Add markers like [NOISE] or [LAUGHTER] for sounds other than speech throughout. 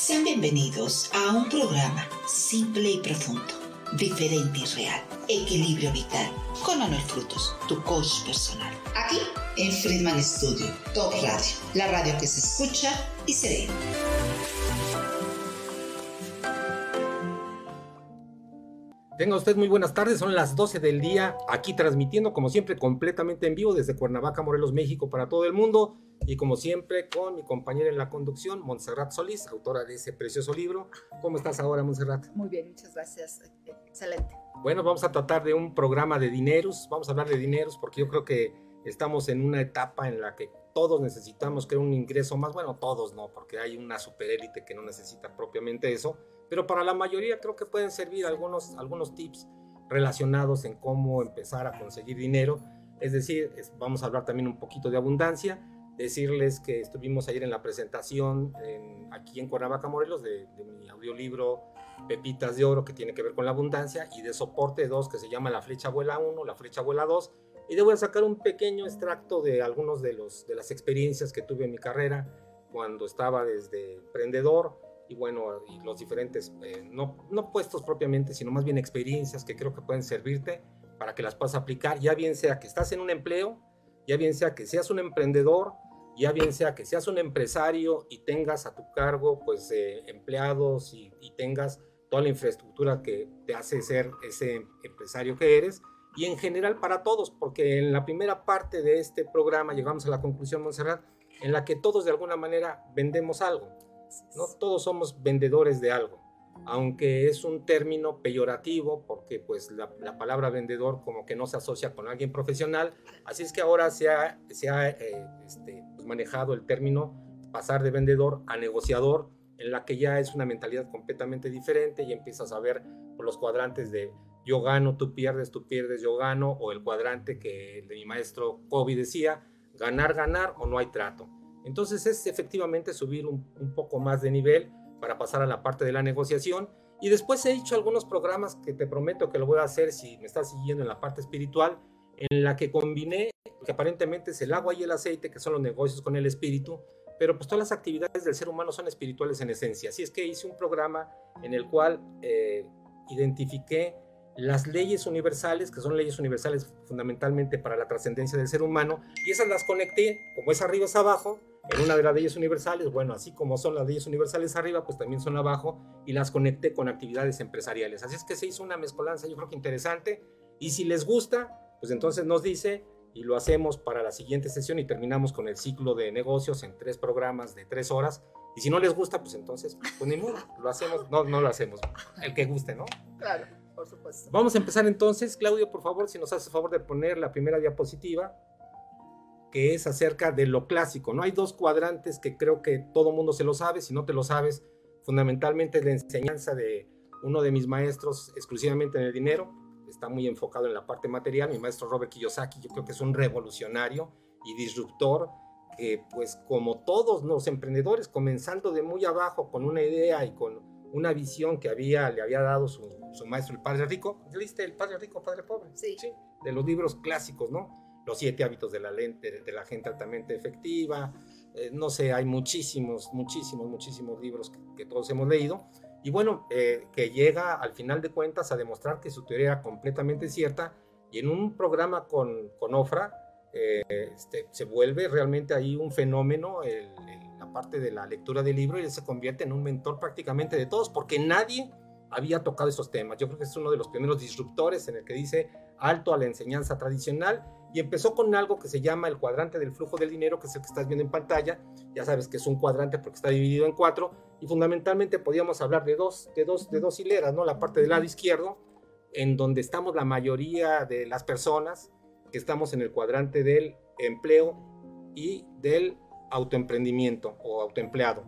Sean bienvenidos a un programa simple y profundo, diferente y real, equilibrio vital, con Manuel Frutos, tu coach personal. Aquí en Friedman Studio, Top Radio, la radio que se escucha y se ve. Tenga usted muy buenas tardes, son las 12 del día, aquí transmitiendo como siempre completamente en vivo desde Cuernavaca, Morelos, México para todo el mundo y como siempre con mi compañera en la conducción, Montserrat Solís, autora de ese precioso libro. ¿Cómo estás ahora, Montserrat? Muy bien, muchas gracias, excelente. Bueno, vamos a tratar de un programa de dineros, vamos a hablar de dineros porque yo creo que estamos en una etapa en la que todos necesitamos crear un ingreso más, bueno, todos no, porque hay una superélite que no necesita propiamente eso, pero para la mayoría creo que pueden servir algunos, algunos tips relacionados en cómo empezar a conseguir dinero. Es decir, vamos a hablar también un poquito de abundancia, decirles que estuvimos ayer en la presentación aquí en Cuernavaca, Morelos, de, mi audiolibro Pepitas de Oro, que tiene que ver con la abundancia, y de soporte 2, que se llama La Flecha Vuela 1, La Flecha Vuela 2, y a sacar un pequeño extracto de algunos de, los, de las experiencias que tuve en mi carrera cuando estaba desde emprendedor, y bueno, y los diferentes, eh, no, no puestos propiamente, sino más bien experiencias que creo que pueden servirte para que las puedas aplicar, ya bien sea que estás en un empleo, ya bien sea que seas un emprendedor, ya bien sea que seas un empresario y tengas a tu cargo pues eh, empleados y, y, tengas toda la infraestructura que te hace ser ese empresario que eres y en general para todos, porque en la primera parte de este programa llegamos a la conclusión, Montserrat, en la que todos de alguna manera vendemos algo. No todos somos vendedores de algo, aunque es un término peyorativo porque pues la, palabra vendedor como que no se asocia con alguien profesional, así es que ahora se ha, eh, este, pues, manejado el término pasar de vendedor a negociador, en la que ya es una mentalidad completamente diferente y empiezas a ver los cuadrantes de yo gano, tú pierdes, tú pierdes, yo gano, o el cuadrante que mi maestro Kobe decía, ganar, ganar o no hay trato. Entonces es efectivamente subir un, poco más de nivel para pasar a la parte de la negociación. Y después he hecho algunos programas que te prometo que lo voy a hacer si me estás siguiendo en la parte espiritual, en la que combiné, que aparentemente es el agua y el aceite, que son los negocios con el espíritu, pero pues todas las actividades del ser humano son espirituales en esencia. Así es que hice un programa en el cual eh, identifiqué las leyes universales, que son leyes universales fundamentalmente para la trascendencia del ser humano, y esas las conecté, como es arriba es abajo, en una de las leyes universales, bueno, así como son las leyes universales arriba, pues también son abajo, y las conecté con actividades empresariales. Así es que se hizo una mezcolanza, yo creo que interesante, y si les gusta, pues entonces nos dice, y lo hacemos para la siguiente sesión y terminamos con el ciclo de negocios en tres programas de tres horas. Y si no les gusta, pues entonces, pues ni modo, lo hacemos, no, no lo hacemos, el que guste, ¿no? Claro. Por supuesto. Vamos a empezar entonces, Claudio, por favor, si nos hace favor de poner la primera diapositiva, que es acerca de lo clásico. No hay dos cuadrantes que creo que todo mundo se lo sabe, si no te lo sabes, fundamentalmente la enseñanza de uno de mis maestros exclusivamente en el dinero, está muy enfocado en la parte material, mi maestro Robert Kiyosaki, yo creo que es un revolucionario y disruptor que pues como todos los emprendedores, comenzando de muy abajo con una idea y con una visión que había, le había dado su, su maestro, el padre rico. ¿Leíste el padre rico, padre pobre? Sí. sí. De los libros clásicos, ¿no? Los siete hábitos de la, lente, de la gente altamente efectiva. Eh, no sé, hay muchísimos, muchísimos, muchísimos libros que, todos hemos leído. Y bueno, eh, que llega al final de cuentas a demostrar que su teoría era completamente cierta. Y en un programa con, con Ofra, eh, este, se vuelve realmente ahí un fenómeno el, la parte de la lectura del libro y él se convierte en un mentor prácticamente de todos porque nadie había tocado esos temas. Yo creo que es uno de los primeros disruptores en el que dice alto a la enseñanza tradicional y empezó con algo que se llama el cuadrante del flujo del dinero, que es el que estás viendo en pantalla. Ya sabes que es un cuadrante porque está dividido en cuatro y fundamentalmente podíamos hablar de dos, de dos, de dos hileras, ¿no? La parte del lado izquierdo, en donde estamos la mayoría de las personas que estamos en el cuadrante del empleo y del autoemprendimiento o autoempleado.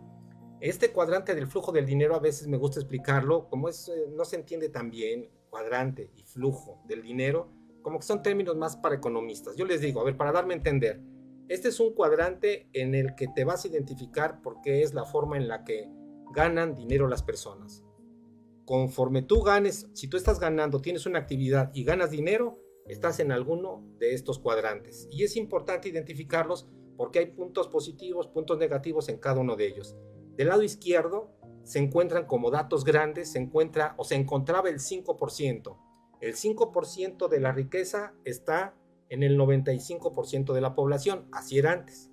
Este cuadrante del flujo del dinero a veces me gusta explicarlo, como es, eh, no se entiende tan bien, cuadrante y flujo del dinero, como que son términos más para economistas. Yo les digo, a ver, para darme a entender, este es un cuadrante en el que te vas a identificar porque es la forma en la que ganan dinero las personas. Conforme tú ganes, si tú estás ganando, tienes una actividad y ganas dinero, estás en alguno de estos cuadrantes. Y es importante identificarlos porque hay puntos positivos, puntos negativos en cada uno de ellos. Del lado izquierdo se encuentran como datos grandes, se encuentra o se encontraba el 5%. El 5% de la riqueza está en el 95% de la población, así era antes.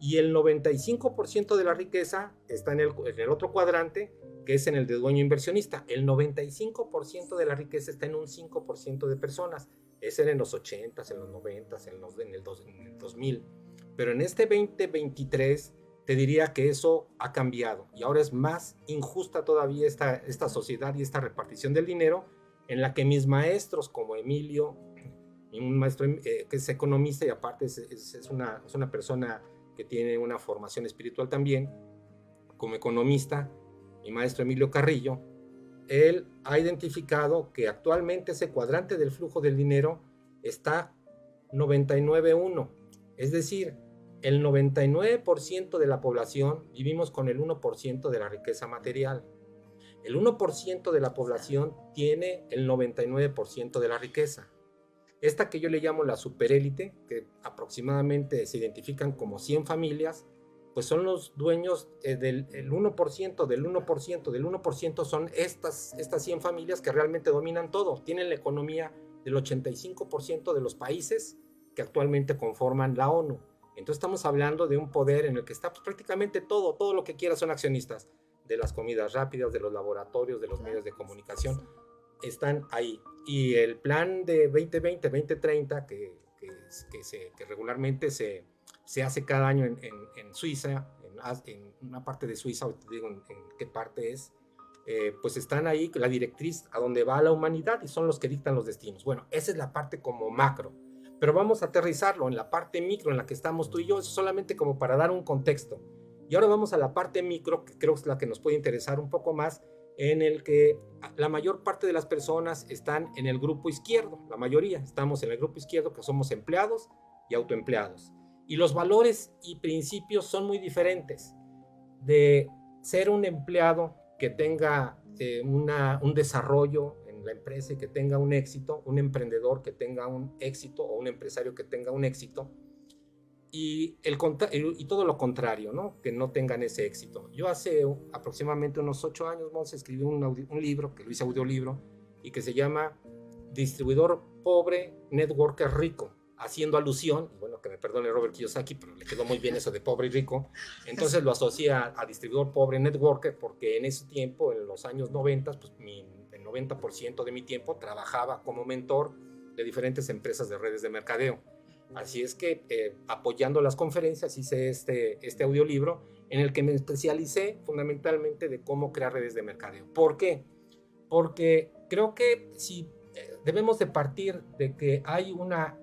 Y el 95% de la riqueza está en el, en otro cuadrante, que es en el de dueño inversionista. El 95% de la riqueza está en un 5% de personas. Ese era en los 80s, en los 90s, en, los, en, el, en el 2000. Pero en este 2023 te diría que eso ha cambiado y ahora es más injusta todavía esta sociedad y esta repartición del dinero en la que mis maestros como Emilio, un maestro eh, que es economista y aparte es, es, una, es una persona que tiene una formación espiritual también, como economista, mi maestro Emilio Carrillo, él ha identificado que actualmente ese cuadrante del flujo del dinero está 99.1, es decir, el 99% de la población vivimos con el 1% de la riqueza material. El 1% de la población tiene el 99% de la riqueza. Esta que yo le llamo la superélite, que aproximadamente se identifican como 100 familias, pues son los dueños eh, del 1%, del 1%, del 1% son estas, estas 100 familias que realmente dominan todo. Tienen la economía del 85% de los países que actualmente conforman la ONU. Entonces estamos hablando de un poder en el que está pues, prácticamente todo, todo lo que quiera son accionistas, de las comidas rápidas, de los laboratorios, de los medios de comunicación, están ahí. Y el plan de 2020-2030, que, que, se, que, regularmente se, se, hace cada año en, en, Suiza, en, una parte de Suiza, te digo en, qué parte es, eh, pues están ahí la directriz a donde va la humanidad y son los que dictan los destinos. Bueno, esa es la parte como macro pero vamos a aterrizarlo en la parte micro en la que estamos tú y yo, solamente como para dar un contexto. Y ahora vamos a la parte micro, que creo es la que nos puede interesar un poco más, en el que la mayor parte de las personas están en el grupo izquierdo, la mayoría estamos en el grupo izquierdo que somos empleados y autoempleados. Y los valores y principios son muy diferentes. De ser un empleado que tenga eh, una, un desarrollo la empresa y que tenga un éxito, un emprendedor que tenga un éxito o un empresario que tenga un éxito y, el, y todo lo contrario, ¿no? que no tengan ese éxito. Yo hace aproximadamente unos ocho años, Mons, escribí un, un libro, que lo hice audiolibro, y que se llama Distribuidor Pobre, Networker Rico, haciendo alusión, bueno, que me perdone Robert Kiyosaki, pero le quedó muy bien eso de pobre y rico, entonces lo asocia a, distribuidor pobre, networker, porque en ese tiempo, en los años 90, pues mi 90% de mi tiempo trabajaba como mentor de diferentes empresas de redes de mercadeo. Así es que eh, apoyando las conferencias hice este, este audiolibro en el que me especialicé fundamentalmente de cómo crear redes de mercadeo. ¿Por qué? Porque creo que si eh, debemos de partir de que hay una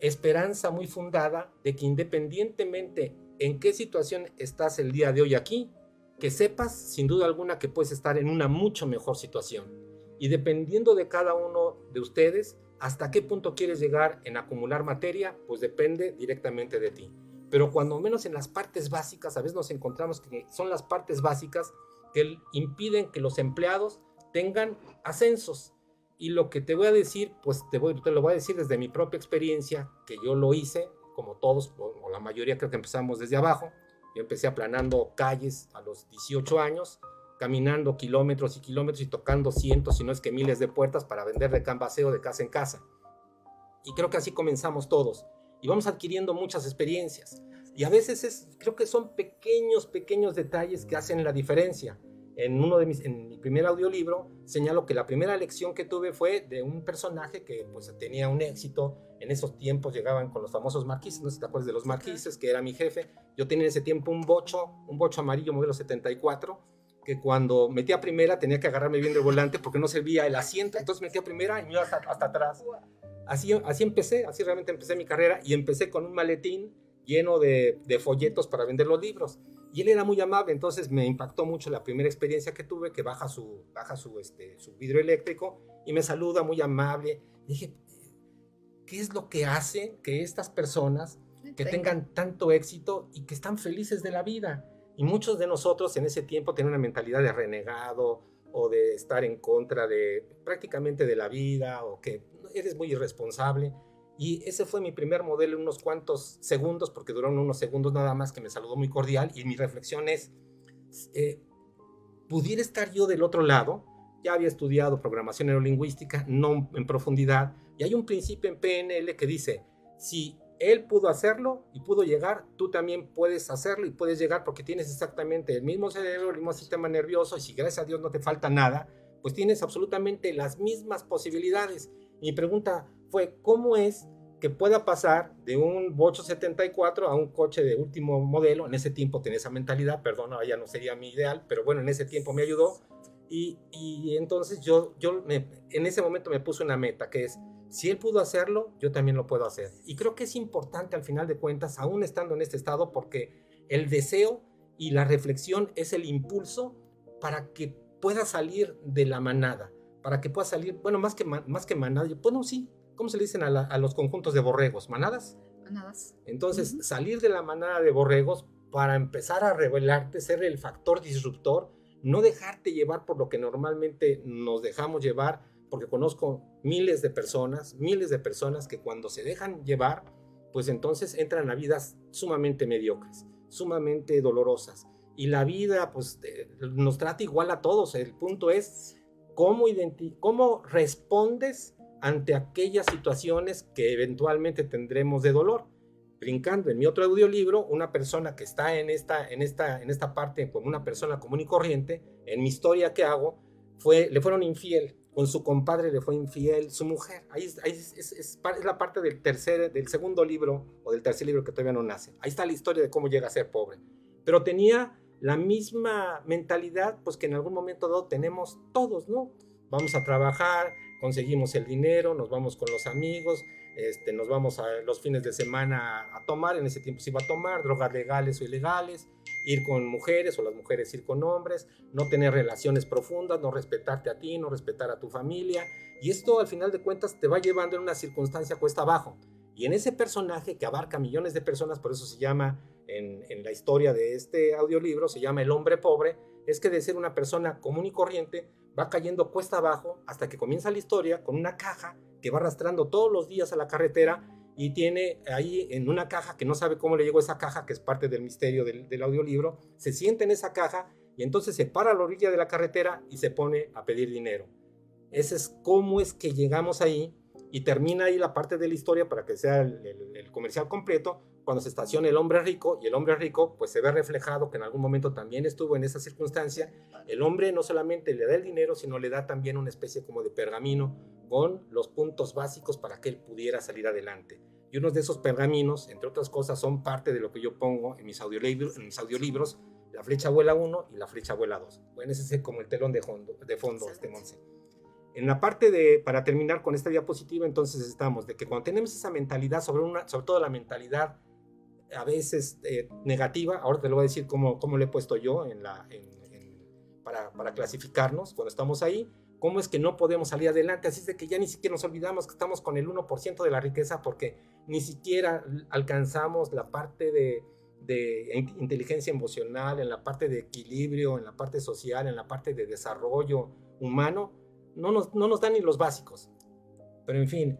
esperanza muy fundada de que independientemente en qué situación estás el día de hoy aquí, que sepas sin duda alguna que puedes estar en una mucho mejor situación y dependiendo de cada uno de ustedes, hasta qué punto quieres llegar en acumular materia, pues depende directamente de ti. Pero cuando menos en las partes básicas, a veces nos encontramos que son las partes básicas que impiden que los empleados tengan ascensos. Y lo que te voy a decir, pues te, voy, lo voy a decir desde mi propia experiencia, que yo lo hice, como todos, o la mayoría creo que empezamos desde abajo. Yo empecé aplanando calles a los 18 años caminando kilómetros y kilómetros y tocando cientos, si no es que miles de puertas para vender de canvaseo de casa en casa. Y creo que así comenzamos todos. Y vamos adquiriendo muchas experiencias. Y a veces es, creo que son pequeños, pequeños detalles que hacen la diferencia. En, uno de mis, en mi primer audiolibro señalo que la primera lección que tuve fue de un personaje que pues tenía un éxito. En esos tiempos llegaban con los famosos marquises, no sé si te acuerdas de los marquises, que era mi jefe. Yo tenía en ese tiempo un bocho, un bocho amarillo modelo 74 que cuando metía primera tenía que agarrarme bien del volante porque no servía el asiento, entonces metía primera y me iba hasta, atrás. Así, así empecé, así realmente empecé mi carrera y empecé con un maletín lleno de, de, folletos para vender los libros. Y él era muy amable, entonces me impactó mucho la primera experiencia que tuve, que baja su, baja su, este, su vidrio eléctrico y me saluda muy amable. dije, ¿qué es lo que hace que estas personas que tengan tanto éxito y que están felices de la vida? Y muchos de nosotros en ese tiempo tenían una mentalidad de renegado o de estar en contra de prácticamente de la vida o que eres muy irresponsable. Y ese fue mi primer modelo unos cuantos segundos, porque duraron unos segundos nada más que me saludó muy cordial y mi reflexión es, eh, pudiera estar yo del otro lado. Ya había estudiado programación neurolingüística, no en profundidad, y hay un principio en PNL que dice, si él pudo hacerlo y pudo llegar, tú también puedes hacerlo y puedes llegar porque tienes exactamente el mismo cerebro, el mismo sistema nervioso y si gracias a Dios no te falta nada, pues tienes absolutamente las mismas posibilidades. mi pregunta fue, ¿cómo es que pueda pasar de un Bocho 74 a un coche de último modelo? En ese tiempo tenía esa mentalidad, perdón, ya no sería mi ideal, pero bueno, en ese tiempo me ayudó. Y, y entonces yo, yo en ese momento me puse una meta que es, si él pudo hacerlo, yo también lo puedo hacer. Y creo que es importante al final de cuentas, aún estando en este estado, porque el deseo y la reflexión es el impulso para que pueda salir de la manada, para que pueda salir, bueno, más que, más que manada, bueno, sí, ¿cómo se le dicen a, los conjuntos de borregos? ¿Manadas? Manadas. Entonces, salir de la manada de borregos para empezar a revelarte, ser el factor disruptor, no dejarte llevar por lo que normalmente nos dejamos llevar, porque conozco miles de personas, miles de personas que cuando se dejan llevar, pues entonces entran a vidas sumamente mediocres, sumamente dolorosas. Y la vida, pues, nos trata igual a todos. El punto es cómo, cómo respondes ante aquellas situaciones que eventualmente tendremos de dolor. Brincando en mi otro audiolibro, una persona que está en esta, en esta, en esta parte como una persona común y corriente, en mi historia que hago, fue, le fueron infiel con su compadre le fue infiel, su mujer. Ahí, es, la parte del, tercer, del segundo libro o del tercer libro que todavía no nace. Ahí está la historia de cómo llega a ser pobre. Pero tenía la misma mentalidad, pues que en algún momento dado tenemos todos, ¿no? Vamos a trabajar, conseguimos el dinero, nos vamos con los amigos, este, nos vamos a los fines de semana a tomar, en ese tiempo se iba a tomar, drogas legales o ilegales, ir con mujeres o las mujeres ir con hombres, no tener relaciones profundas, no respetarte a ti, no respetar a tu familia. Y esto al final de cuentas te va llevando en una circunstancia cuesta abajo. Y en ese personaje que abarca millones de personas, por eso se llama en, en, la historia de este audiolibro, se llama El hombre pobre, es que de ser una persona común y corriente va cayendo cuesta abajo hasta que comienza la historia con una caja que va arrastrando todos los días a la carretera y tiene ahí en una caja que no sabe cómo le llegó esa caja, que es parte del misterio del, del, audiolibro, se siente en esa caja y entonces se para a la orilla de la carretera y se pone a pedir dinero. Ese es cómo es que llegamos ahí y termina ahí la parte de la historia para que sea el, el, comercial completo, cuando se estaciona el hombre rico y el hombre rico pues se ve reflejado que en algún momento también estuvo en esa circunstancia, el hombre no solamente le da el dinero, sino le da también una especie como de pergamino con los puntos básicos para que él pudiera salir adelante. Y unos de esos pergaminos, entre otras cosas, son parte de lo que yo pongo en mis audiolibros, en mis audiolibros La flecha vuela 1 y La flecha vuela 2. Bueno, ese es como el telón de fondo, de fondo este Monse. En la parte de, para terminar con esta diapositiva, entonces estamos de que cuando tenemos esa mentalidad, sobre, una, sobre todo la mentalidad a veces eh, negativa, ahora te lo voy a decir cómo, cómo lo he puesto yo en la, para, para clasificarnos cuando estamos ahí, cómo es que no podemos salir adelante. Así es que ya ni siquiera nos olvidamos que estamos con el 1% de la riqueza porque ni siquiera alcanzamos la parte de, inteligencia emocional, en la parte de equilibrio, en la parte social, en la parte de desarrollo humano. No nos, no nos dan ni los básicos. Pero en fin,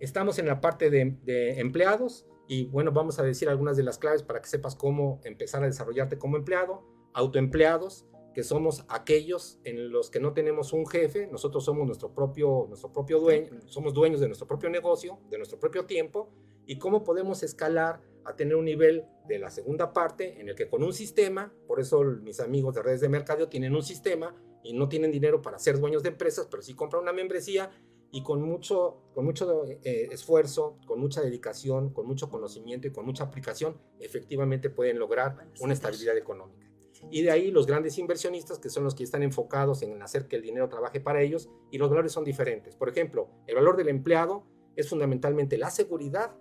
estamos en la parte de empleados y bueno, vamos a decir algunas de las claves para que sepas cómo empezar a desarrollarte como empleado, autoempleados, que somos aquellos en los que no tenemos un jefe, nosotros somos nuestro propio, nuestro propio dueño, somos dueños de nuestro propio negocio, de nuestro propio tiempo, y cómo podemos escalar a tener un nivel de la segunda parte en el que con un sistema, por eso mis amigos de redes de mercadeo tienen un sistema y no tienen dinero para ser dueños de empresas, pero sí compran una membresía y con mucho, con mucho eh, esfuerzo, con mucha dedicación, con mucho conocimiento y con mucha aplicación, efectivamente pueden lograr una estabilidad económica. Y de ahí los grandes inversionistas, que son los que están enfocados en hacer que el dinero trabaje para ellos, y los valores son diferentes. Por ejemplo, el valor del empleado es fundamentalmente la seguridad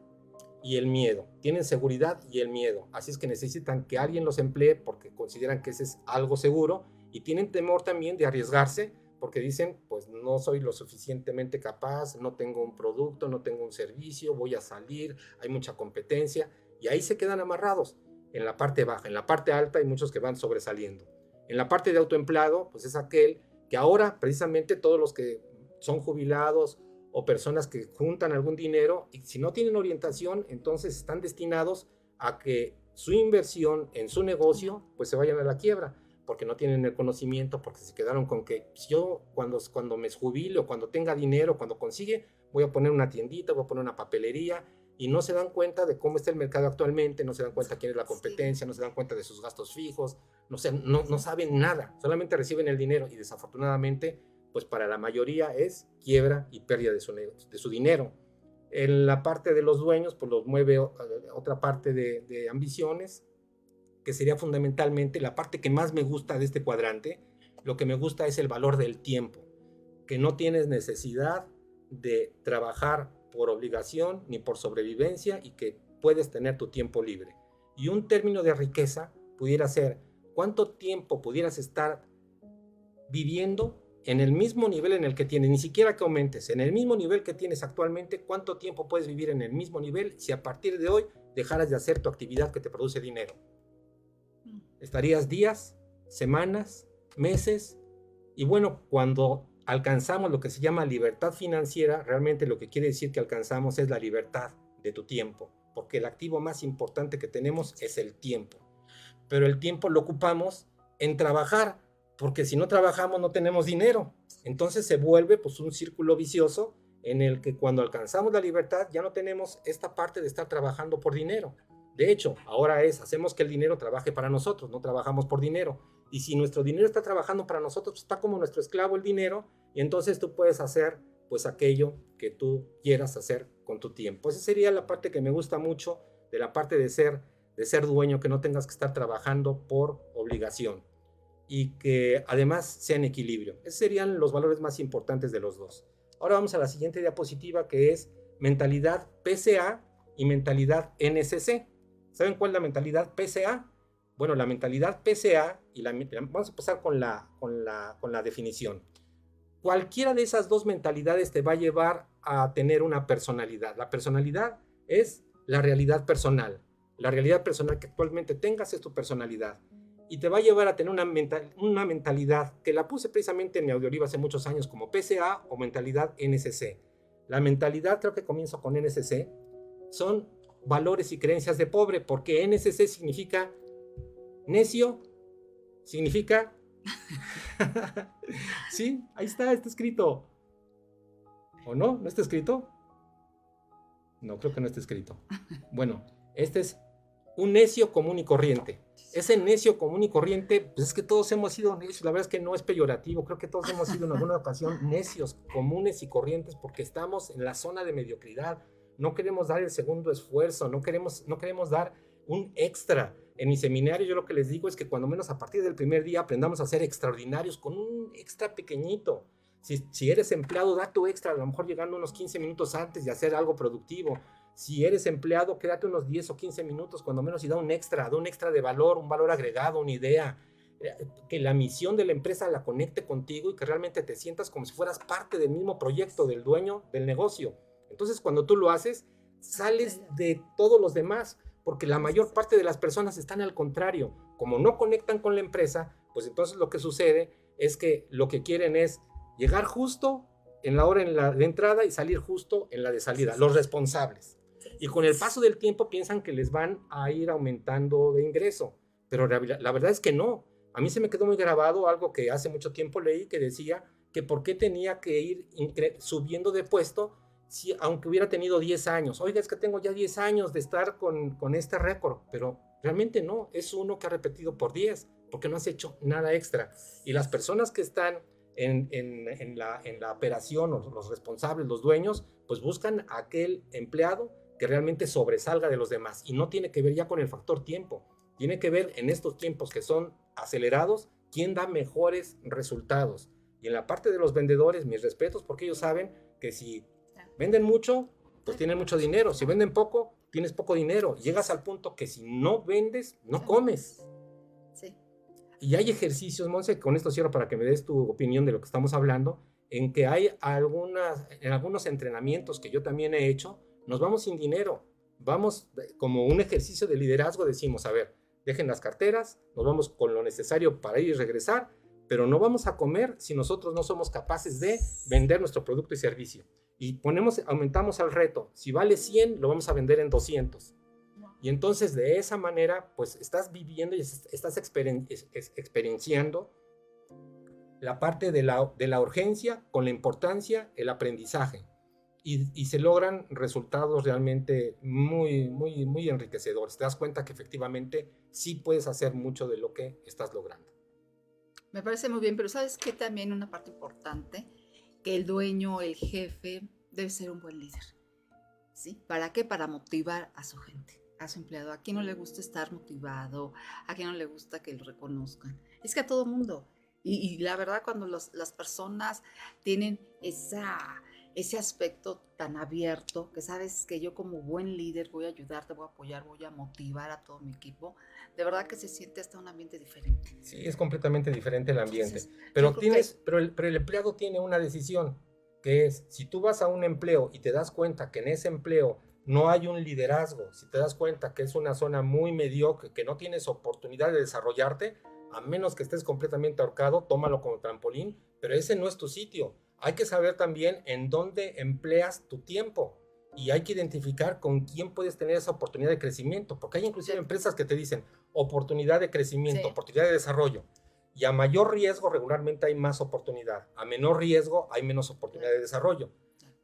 y el miedo. Tienen seguridad y el miedo. Así es que necesitan que alguien los emplee porque consideran que ese es algo seguro y tienen temor también de arriesgarse porque dicen, pues no soy lo suficientemente capaz, no tengo un producto, no tengo un servicio, voy a salir, hay mucha competencia y ahí se quedan amarrados en la parte baja. En la parte alta hay muchos que van sobresaliendo. En la parte de autoempleado, pues es aquel que ahora precisamente todos los que son jubilados o personas que juntan algún dinero y si no tienen orientación, entonces están destinados a que su inversión en su negocio pues se vayan a la quiebra. porque no tienen el conocimiento, porque se quedaron con que pues, yo cuando, cuando me jubile o cuando tenga dinero, cuando consigue, voy a poner una tiendita, voy a poner una papelería y no se dan cuenta de cómo está el mercado actualmente, no se dan cuenta quién es la competencia, no se dan cuenta de sus gastos fijos, no, no, no saben nada, solamente reciben el dinero y desafortunadamente, pues para la mayoría es quiebra y pérdida de su, de su dinero. En la parte de los dueños, pues los mueve otra parte de, de ambiciones, que sería fundamentalmente la parte que más me gusta de este cuadrante. Lo que me gusta es el valor del tiempo, que no tienes necesidad de trabajar por obligación ni por sobrevivencia y que puedes tener tu tiempo libre. Y un término de riqueza pudiera ser cuánto tiempo pudieras estar viviendo en el mismo nivel en el que tienes, ni siquiera que aumentes, en el mismo nivel que tienes actualmente, cuánto tiempo puedes vivir en el mismo nivel si a partir de hoy dejaras de hacer tu actividad que te produce dinero. Mm. Estarías días, semanas, meses, y bueno, cuando alcanzamos lo que se llama libertad financiera, realmente lo que quiere decir que alcanzamos es la libertad de tu tiempo, porque el activo más importante que tenemos es el tiempo. Pero el tiempo lo ocupamos en trabajar, porque si no trabajamos no tenemos dinero. Entonces se vuelve pues un círculo vicioso en el que cuando alcanzamos la libertad ya no tenemos esta parte de estar trabajando por dinero. De hecho, ahora es, hacemos que el dinero trabaje para nosotros, no trabajamos por dinero. Y si nuestro dinero está trabajando para nosotros, pues, está como nuestro esclavo el dinero, y entonces tú puedes hacer pues aquello que tú quieras hacer con tu tiempo. Esa sería la parte que me gusta mucho de la parte de ser de ser dueño, que no tengas que estar trabajando por obligación y que además sea en equilibrio. Esos serían los valores más importantes de los dos. Ahora vamos a la siguiente diapositiva que es mentalidad PCA y mentalidad NCC. ¿Saben cuál es la mentalidad PCA? Bueno, la mentalidad PCA, y la, vamos a pasar con la, con, la, con la definición. Cualquiera de esas dos mentalidades te va a llevar a tener una personalidad. La personalidad es la realidad personal. La realidad personal que actualmente tengas es tu personalidad. Y te va a llevar a tener una, una mentalidad que la puse precisamente en mi audiolibro hace muchos años como PCA o mentalidad NSC. La mentalidad, creo que comienzo con NSC, son valores y creencias de pobre, porque NSC significa necio, significa... [LAUGHS] sí, ahí está, está escrito. ¿O no? ¿No está escrito? No, creo que no está escrito. Bueno, este es un necio común y corriente. Ese necio común y corriente, pues es que todos hemos sido necios, la verdad es que no es peyorativo, creo que todos hemos sido en alguna ocasión necios comunes y corrientes porque estamos en la zona de mediocridad, no queremos dar el segundo esfuerzo, no queremos, no queremos dar un extra. En mi seminario yo lo que les digo es que cuando menos a partir del primer día aprendamos a ser extraordinarios con un extra pequeñito. Si, si eres empleado, da tu extra, a lo mejor llegando unos 15 minutos antes de hacer algo productivo si eres empleado, quédate unos 10 o 15 minutos, cuando menos, y da un extra, da un extra de valor, un valor agregado, una idea. Eh, que la misión de la empresa la conecte contigo y que realmente te sientas como si fueras parte del mismo proyecto del dueño del negocio. Entonces, cuando tú lo haces, sales de todos los demás, porque la mayor parte de las personas están al contrario. Como no conectan con la empresa, pues entonces lo que sucede es que lo que quieren es llegar justo en la hora en la de entrada y salir justo en la de salida, los responsables. Y con el paso del tiempo piensan que les van a ir aumentando de ingreso, pero la verdad es que no. A mí se me quedó muy grabado algo que hace mucho tiempo leí que decía que por qué tenía que ir subiendo de puesto si, aunque hubiera tenido 10 años. Oiga, es que tengo ya 10 años de estar con, con este récord, pero realmente no, es uno que ha repetido por 10, porque no has hecho nada extra. Y las personas que están en, en, la, en la operación, o los responsables, los dueños, pues buscan a aquel empleado que realmente sobresalga de los demás. Y no tiene que ver ya con el factor tiempo, tiene que ver en estos tiempos que son acelerados, quién da mejores resultados. Y en la parte de los vendedores, mis respetos, porque ellos saben que si venden mucho, pues tienen mucho dinero. Si venden poco, tienes poco dinero. Llegas al punto que si no vendes, no comes. Sí. Y hay ejercicios, Monse, con esto cierro para que me des tu opinión de lo que estamos hablando, en que hay algunas, en algunos entrenamientos que yo también he hecho, nos vamos sin dinero, vamos como un ejercicio de liderazgo, decimos, a ver, dejen las carteras, nos vamos con lo necesario para ir y regresar, pero no vamos a comer si nosotros no somos capaces de vender nuestro producto y servicio. Y ponemos, aumentamos el reto, si vale 100, lo vamos a vender en 200. Y entonces de esa manera, pues estás viviendo y estás experienciando la parte de la, de la urgencia con la importancia, el aprendizaje. Y, se logran resultados realmente muy, muy, muy enriquecedores. Te das cuenta que efectivamente sí puedes hacer mucho de lo que estás logrando. Me parece muy bien, pero sabes que también una parte importante, que el dueño, el jefe, debe ser un buen líder. ¿Sí? ¿Para qué? Para motivar a su gente, a su empleado. A quien no le gusta estar motivado, a quien no le gusta que lo reconozcan. Es que a todo mundo. Y, la verdad, cuando las personas tienen esa, ese aspecto tan abierto, que sabes que yo como buen líder voy a ayudarte, voy a apoyar, voy a motivar a todo mi equipo, de verdad que se siente hasta un ambiente diferente. Sí, es completamente diferente el ambiente. pero, tienes, pero, el, pero el empleado tiene una decisión, que es, si tú vas a un empleo y te das cuenta que en ese empleo no hay un liderazgo, si te das cuenta que es una zona muy mediocre, que no tienes oportunidad de desarrollarte, a menos que estés completamente ahorcado, tómalo como trampolín, pero ese no es tu sitio. Hay que saber también en dónde empleas tu tiempo y hay que identificar con quién puedes tener esa oportunidad de crecimiento, porque hay inclusive empresas que te dicen oportunidad de crecimiento, oportunidad de desarrollo. Y a mayor riesgo regularmente hay más oportunidad, a menor riesgo hay menos oportunidad de desarrollo.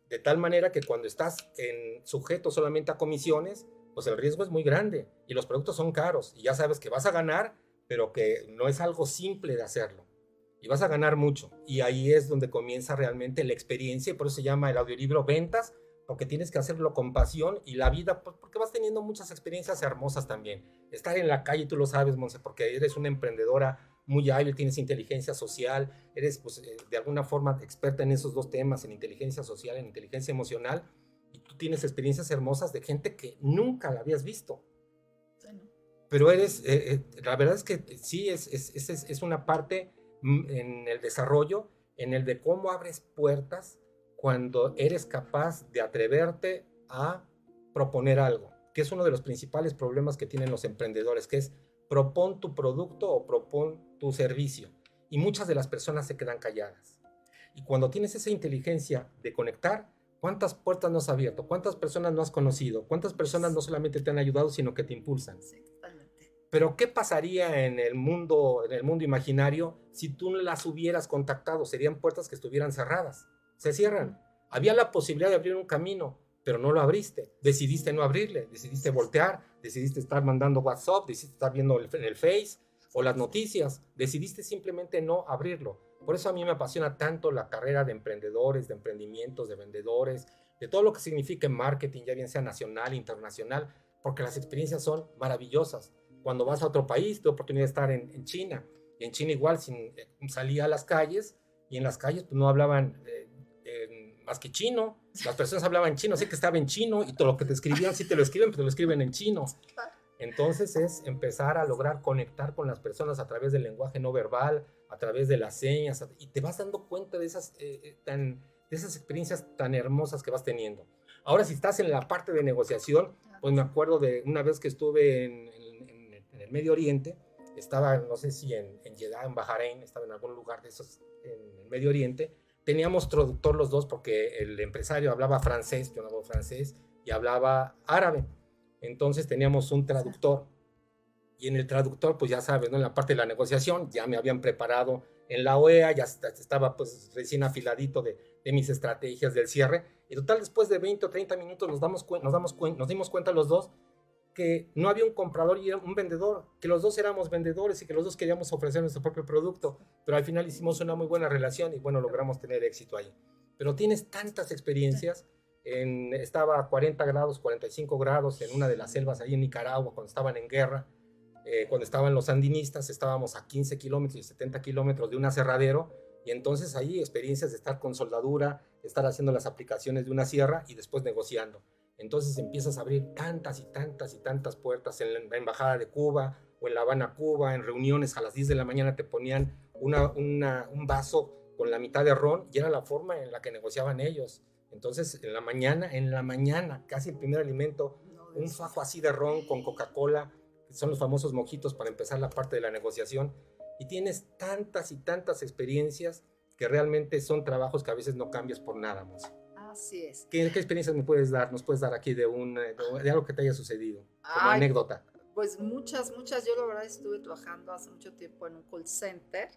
De tal manera que cuando estás en sujeto solamente a comisiones, pues el riesgo es muy grande y los productos son caros y ya sabes que vas a ganar pero que no es algo simple de hacerlo. Y vas a ganar mucho. Y ahí es donde comienza realmente la experiencia, y por eso se llama el audiolibro Ventas, porque tienes que hacerlo con pasión y la vida, pues, porque vas teniendo muchas experiencias hermosas también. Estar en la calle, tú lo sabes, Monse, porque eres una emprendedora muy hábil, tienes inteligencia social, eres pues, eh, de alguna forma experta en esos dos temas, en inteligencia social, en inteligencia emocional, y tú tienes experiencias hermosas de gente que nunca la habías visto pero eres, eh, eh, la verdad es que sí, es, es, es, es, una parte en el desarrollo, en el de cómo abres puertas cuando eres capaz de atreverte a proponer algo, que es uno de los principales problemas que tienen los emprendedores, que es propon tu producto o propon tu servicio. Y muchas de las personas se quedan calladas. Y cuando tienes esa inteligencia de conectar, ¿cuántas puertas no has abierto? ¿Cuántas personas no has conocido? ¿Cuántas personas no solamente te han ayudado, sino que te impulsan? Pero ¿qué pasaría en el mundo, en el mundo imaginario si tú no las hubieras contactado? Serían puertas que estuvieran cerradas. Se cierran. Había la posibilidad de abrir un camino, pero no lo abriste. Decidiste no abrirle, decidiste voltear, decidiste estar mandando WhatsApp, decidiste estar viendo en el Face o las noticias, decidiste simplemente no abrirlo. Por eso a mí me apasiona tanto la carrera de emprendedores, de emprendimientos, de vendedores, de todo lo que significa marketing, ya bien sea nacional, internacional, porque las experiencias son maravillosas cuando vas a otro país, tuve oportunidad de estar en, China. Y en China igual sin, eh, salía a las calles y en las calles pues, no hablaban eh, más que chino. Las personas hablaban chino, sé que estaba en chino y todo lo que te escribían, sí te lo escriben, pero te lo escriben en chino. Entonces es empezar a lograr conectar con las personas a través del lenguaje no verbal, a través de las señas, y te vas dando cuenta de esas, eh, tan, de esas experiencias tan hermosas que vas teniendo. Ahora, si estás en la parte de negociación, pues me acuerdo de una vez que estuve en, en el Medio Oriente, estaba, no sé si en, en Jeddah, en Bahrein, estaba en algún lugar de esos en el Medio Oriente, teníamos traductor los dos porque el empresario hablaba francés, yo no hablo francés, y hablaba árabe. Entonces teníamos un traductor. Y en el traductor, pues ya sabes, ¿no? en la parte de la negociación, ya me habían preparado en la OEA, ya estaba pues recién afiladito de, de mis estrategias del cierre. Y total, después de 20 o 30 minutos nos, damos nos, damos nos dimos cuenta los dos que no había un comprador y un vendedor, que los dos éramos vendedores y que los dos queríamos ofrecer nuestro propio producto, pero al final hicimos una muy buena relación y bueno, logramos tener éxito ahí. Pero tienes tantas experiencias, en, estaba a 40 grados, 45 grados en una de las selvas ahí en Nicaragua cuando estaban en guerra, eh, cuando estaban los sandinistas, estábamos a 15 kilómetros y 70 kilómetros de un aserradero y entonces ahí experiencias de estar con soldadura, estar haciendo las aplicaciones de una sierra y después negociando. Entonces empiezas a abrir tantas y tantas y tantas puertas en la Embajada de Cuba o en La Habana, Cuba, en reuniones a las 10 de la mañana te ponían una, un vaso con la mitad de ron y era la forma en la que negociaban ellos. Entonces en la mañana, en la mañana, casi el primer alimento, un fajo así de ron con Coca-Cola, son los famosos mojitos para empezar la parte de la negociación. Y tienes tantas y tantas experiencias que realmente son trabajos que a veces no cambias por nada más. Así es. ¿Qué, experiencias me puedes dar, nos puedes dar aquí de, un, de, algo que te haya sucedido? como anécdota. Pues muchas, muchas. Yo la verdad estuve trabajando hace mucho tiempo en un call center,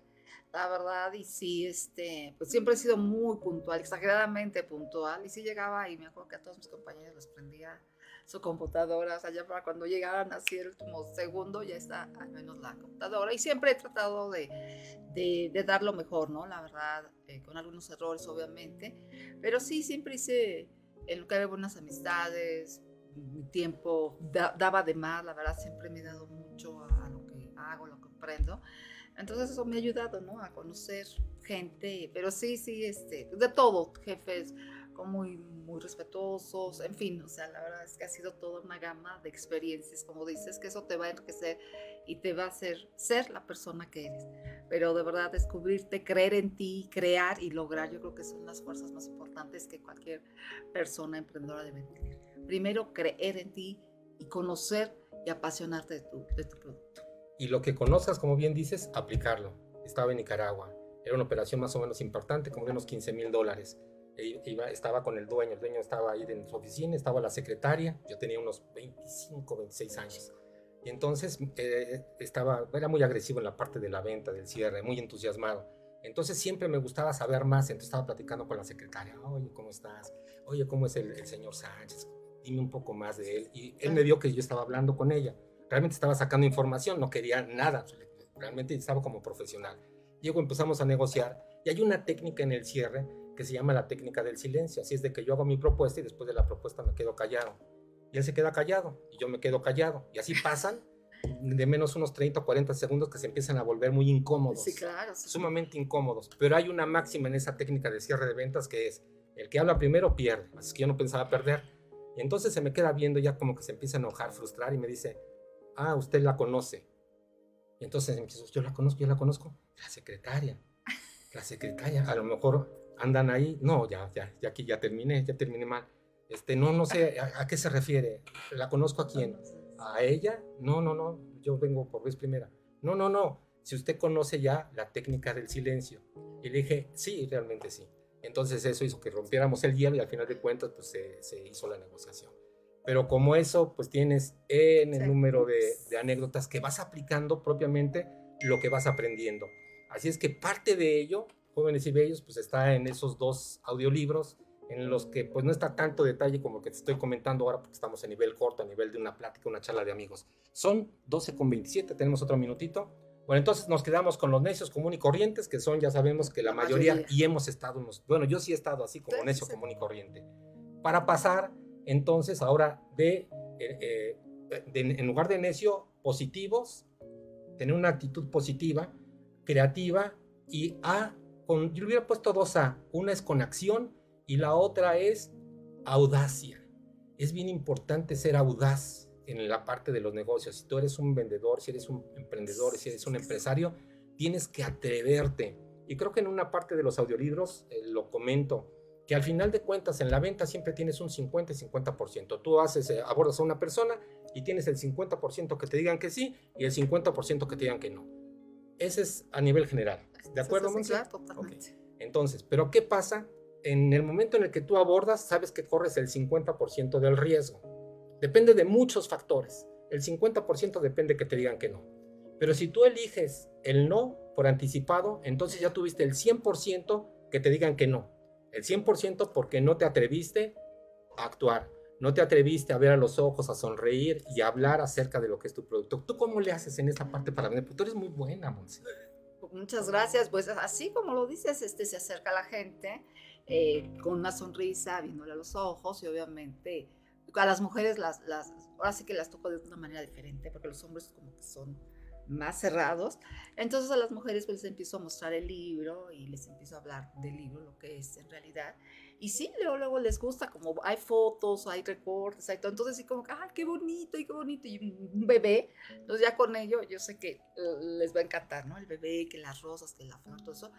la verdad, y sí, este, pues siempre he sido muy puntual, exageradamente puntual, y sí llegaba y me acuerdo que a todos mis compañeros les prendía su computadora, o sea, ya para cuando llegaran así el último segundo ya está al menos la computadora. Y siempre he tratado de, de, dar lo mejor, ¿no? La verdad, eh, con algunos errores, obviamente. Pero sí, siempre hice en que había buenas amistades, mi tiempo daba de más, la verdad, siempre me he dado mucho a, lo que hago, lo que aprendo. Entonces eso me ha ayudado, ¿no? A conocer gente, pero sí, sí, este, de todo, jefes, muy, muy respetuosos, en fin, o sea, la verdad es que ha sido toda una gama de experiencias, como dices, que eso te va a enriquecer y te va a hacer ser la persona que eres. Pero de verdad, descubrirte, creer en ti, crear y lograr, yo creo que son las fuerzas más importantes que cualquier persona emprendedora debe tener. Primero, creer en ti y conocer y apasionarte de tu, de tu producto. Y lo que conozcas, como bien dices, aplicarlo. Estaba en Nicaragua. Era una operación más o menos importante, como de unos 15 mil dólares estaba con el dueño, el dueño estaba ahí en su oficina, estaba la secretaria, yo tenía unos 25, 26 años. Y entonces eh, estaba, era muy agresivo en la parte de la venta, del cierre, muy entusiasmado. Entonces siempre me gustaba saber más, entonces estaba platicando con la secretaria, oye, ¿cómo estás? Oye, ¿cómo es el, señor Sánchez? Dime un poco más de él. Y él me vio que yo estaba hablando con ella. Realmente estaba sacando información, no quería nada, realmente estaba como profesional. Luego empezamos a negociar y hay una técnica en el cierre que se llama la técnica del silencio. Así es de que yo hago mi propuesta y después de la propuesta me quedo callado. Y él se queda callado y yo me quedo callado. Y así pasan de menos unos 30 o 40 segundos que se empiezan a volver muy incómodos. Sí, claro. Sumamente incómodos. Pero hay una máxima en esa técnica de cierre de ventas que es, el que habla primero pierde. Así que yo no pensaba perder. Y entonces se me queda viendo ya como que se empieza a enojar, frustrar y me dice, ah, usted la conoce. Y entonces empiezo, yo la conozco, yo la conozco. La secretaria. La secretaria. A lo mejor andan ahí, no, ya, ya, ya aquí ya terminé, ya terminé mal. Este, no, no sé a, qué se refiere. ¿La conozco a quién? ¿A ella? No, no, no, yo vengo por vez primera. No, no, no, si usted conoce ya la técnica del silencio. Y le dije, sí, realmente sí. Entonces eso hizo que rompiéramos el hielo y al final de cuentas pues se, se hizo la negociación. Pero como eso, pues tienes en el número de, de anécdotas que vas aplicando propiamente lo que vas aprendiendo. Así es que parte de ello Jóvenes y Bellos, pues está en esos dos audiolibros en los que pues no está tanto detalle como que te estoy comentando ahora porque estamos a nivel corto, a nivel de una plática, una charla de amigos. Son 12 con 27, tenemos otro minutito. Bueno, entonces nos quedamos con los necios común y corrientes, que son, ya sabemos que la, mayoría, y hemos estado, bueno, yo sí he estado así como necio común y corriente. Para pasar entonces ahora de, eh, eh, de, en lugar de necio, positivos, tener una actitud positiva, creativa y a yo hubiera puesto dos A. Una es con acción y la otra es audacia. Es bien importante ser audaz en la parte de los negocios. Si tú eres un vendedor, si eres un emprendedor, si eres un empresario, tienes que atreverte. Y creo que en una parte de los audiolibros eh, lo comento, que al final de cuentas en la venta siempre tienes un 50 y 50%. Tú haces, eh, abordas a una persona y tienes el 50% que te digan que sí y el 50% que te digan que no. Ese es a nivel general. ¿De acuerdo, sí, totalmente. Entonces, ¿pero qué pasa? En el momento en el que tú abordas, sabes que corres el 50% del riesgo. Depende de muchos factores. El 50% depende que te digan que no. Pero si tú eliges el no por anticipado, entonces ya tuviste el 100% que te digan que no. El 100% porque no te atreviste a actuar. No te atreviste a ver a los ojos, a sonreír y a hablar acerca de lo que es tu producto. ¿Tú cómo le haces en esta parte para vender? Porque tú eres muy buena, Monse. Muchas gracias. Pues así como lo dices, este, se acerca a la gente eh, con una sonrisa, viéndole a los ojos y obviamente a las mujeres las, las, ahora sí que las toco de una manera diferente porque los hombres como que son más cerrados. Entonces a las mujeres pues les empiezo a mostrar el libro y les empiezo a hablar del libro, lo que es en realidad. Y sí, luego, luego les gusta, como hay fotos, hay recortes, hay todo. Entonces, sí, como que, ¡ay, qué bonito! Y qué bonito. Y un bebé. Entonces, ya con ello, yo sé que eh, les va a encantar, ¿no? El bebé, que las rosas, que la flor, todo eso.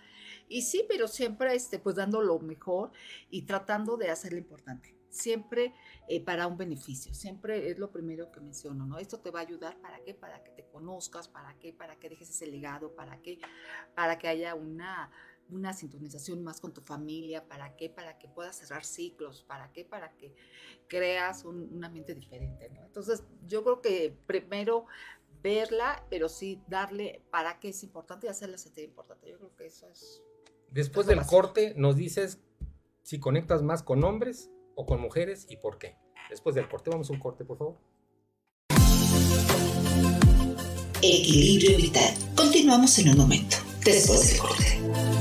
Y sí, pero siempre, este, pues, dando lo mejor y tratando de hacer lo importante. Siempre eh, para un beneficio. Siempre es lo primero que menciono, ¿no? Esto te va a ayudar, ¿para qué? Para que te conozcas, ¿para qué? Para que dejes ese legado, ¿para qué? Para que haya una una sintonización más con tu familia, ¿para qué? Para que puedas cerrar ciclos, ¿para qué? Para que creas un, un ambiente diferente, ¿no? Entonces, yo creo que primero verla, pero sí darle para qué es importante y hacerla sentir importante. Yo creo que eso es... Después del corte nos dices si conectas más con hombres o con mujeres y por qué. Después del corte, vamos a un corte, por favor. Equilibrio vital. Continuamos en un momento, después del corte.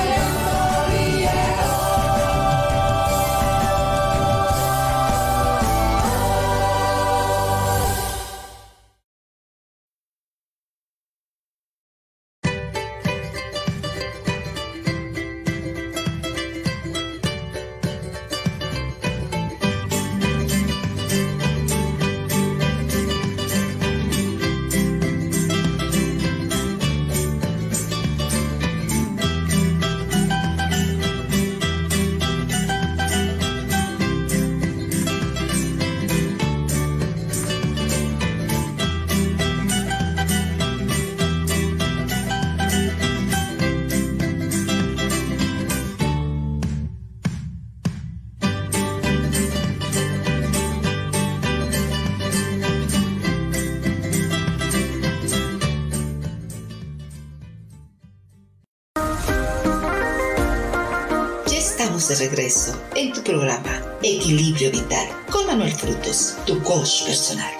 De regreso en tu programa Equilibrio Vital con Manuel Frutos, tu coach personal.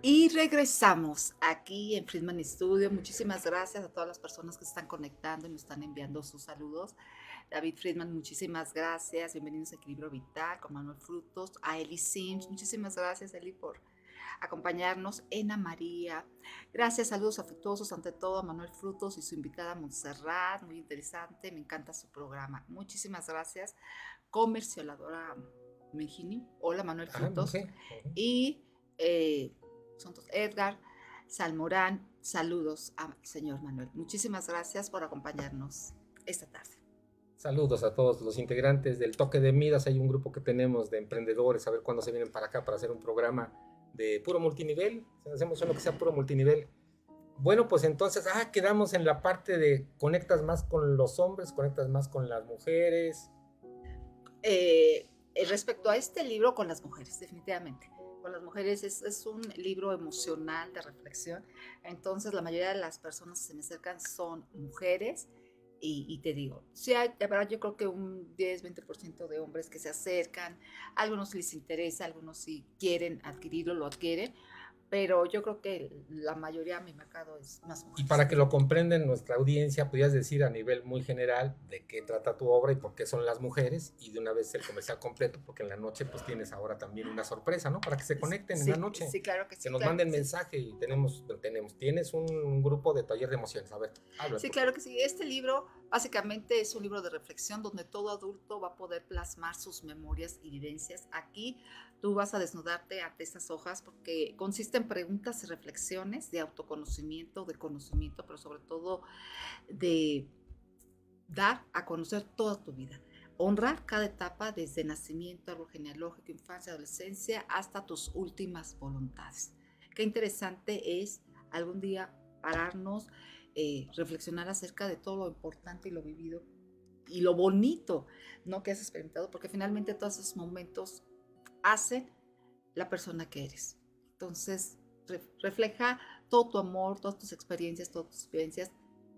Y regresamos aquí en Friedman Studio. Muchísimas gracias a todas las personas que están conectando y nos están enviando sus saludos. David Friedman, muchísimas gracias. Bienvenidos a Equilibrio Vital con Manuel Frutos. A Eli Sims, muchísimas gracias, Eli, por acompañarnos. Ena María, gracias, saludos afectuosos ante todo a Manuel Frutos y su invitada Montserrat, muy interesante, me encanta su programa. Muchísimas gracias. Comercialadora Mejini, hola Manuel ah, Frutos. Y eh, Edgar Salmorán, saludos al señor Manuel. Muchísimas gracias por acompañarnos esta tarde. Saludos a todos los integrantes del Toque de Midas. Hay un grupo que tenemos de emprendedores, a ver cuándo se vienen para acá para hacer un programa de puro multinivel, hacemos uno que sea puro multinivel. Bueno, pues entonces, ah, quedamos en la parte de conectas más con los hombres, conectas más con las mujeres. Eh, respecto a este libro, con las mujeres, definitivamente. Con las mujeres es, es, un libro emocional de reflexión. Entonces, la mayoría de las personas que se me acercan son mujeres y, te digo, sí hay, verdad yo creo que un 10-20% de hombres que se acercan, algunos les interesa, algunos si quieren adquirirlo, lo adquieren, pero yo creo que la mayoría de mi mercado es más Y para que lo comprenden nuestra audiencia, podrías decir a nivel muy general de qué trata tu obra y por qué son las mujeres y de una vez el comercial completo, porque en la noche pues tienes ahora también una sorpresa, ¿no? Para que se conecten en la noche. Sí, claro que sí. Que nos claro manden que sí. mensaje y tenemos, tenemos, tienes un, grupo de taller de emociones. A ver, habla. Sí, claro que sí. Este libro básicamente es un libro de reflexión donde todo adulto va a poder plasmar sus memorias y vivencias. Aquí tú vas a desnudarte ante estas hojas porque consiste en preguntas y reflexiones de autoconocimiento, de conocimiento, pero sobre todo de dar a conocer toda tu vida. Honrar cada etapa desde nacimiento, árbol genealógico, infancia, adolescencia, hasta tus últimas voluntades. Qué interesante es algún día pararnos, eh, reflexionar acerca de todo lo importante y lo vivido y lo bonito ¿no? que has experimentado, porque finalmente todos esos momentos hacen la persona que eres. Entonces, re refleja todo tu amor, todas tus experiencias, todas tus vivencias,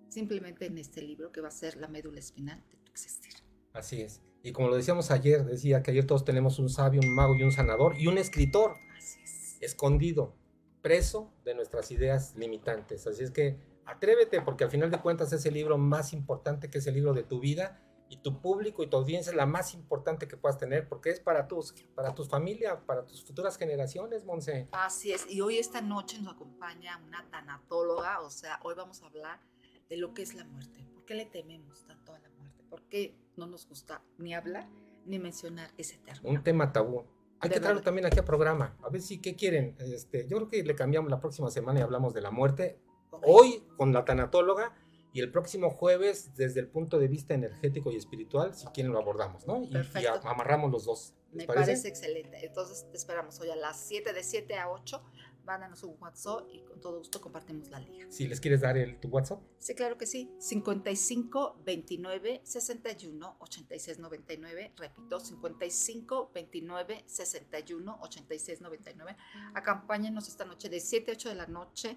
simplemente en este libro que va a ser la médula espinal de tu existir. Así es. Y como lo decíamos ayer, decía que ayer todos tenemos un sabio, un mago y un sanador y un escritor Así es. escondido, preso de nuestras ideas limitantes. Así es que atrévete porque al final de cuentas es el libro más importante que es el libro de tu vida y tu público y tu audiencia es la más importante que puedas tener porque es para tus, para tus familia, para tus futuras generaciones, Monse. Así es. Y hoy esta noche nos acompaña una tanatóloga, o sea, hoy vamos a hablar de lo que es la muerte. ¿Por qué le tememos tanto a la muerte? ¿Por qué no nos gusta ni hablar ni mencionar ese término? Un tema tabú. Hay De que traerlo verdad. también aquí a programa. A ver si, ¿qué quieren? Este, yo creo que le cambiamos la próxima semana y hablamos de la muerte. Hoy con la tanatóloga y el próximo jueves desde el punto de vista energético y espiritual, si quieren lo abordamos, ¿no? Y, y amarramos los dos. ¿Les Me parece? parece excelente. Entonces te esperamos hoy a las 7 de 7 a 8. Mándanos un WhatsApp y con todo gusto compartimos la liga. Si les quieres dar el, tu WhatsApp. Sí, claro que sí. 55 29 61 86 99. Repito, 55 29 61 86 99. Acompáñenos esta noche de 7 a 8 de la noche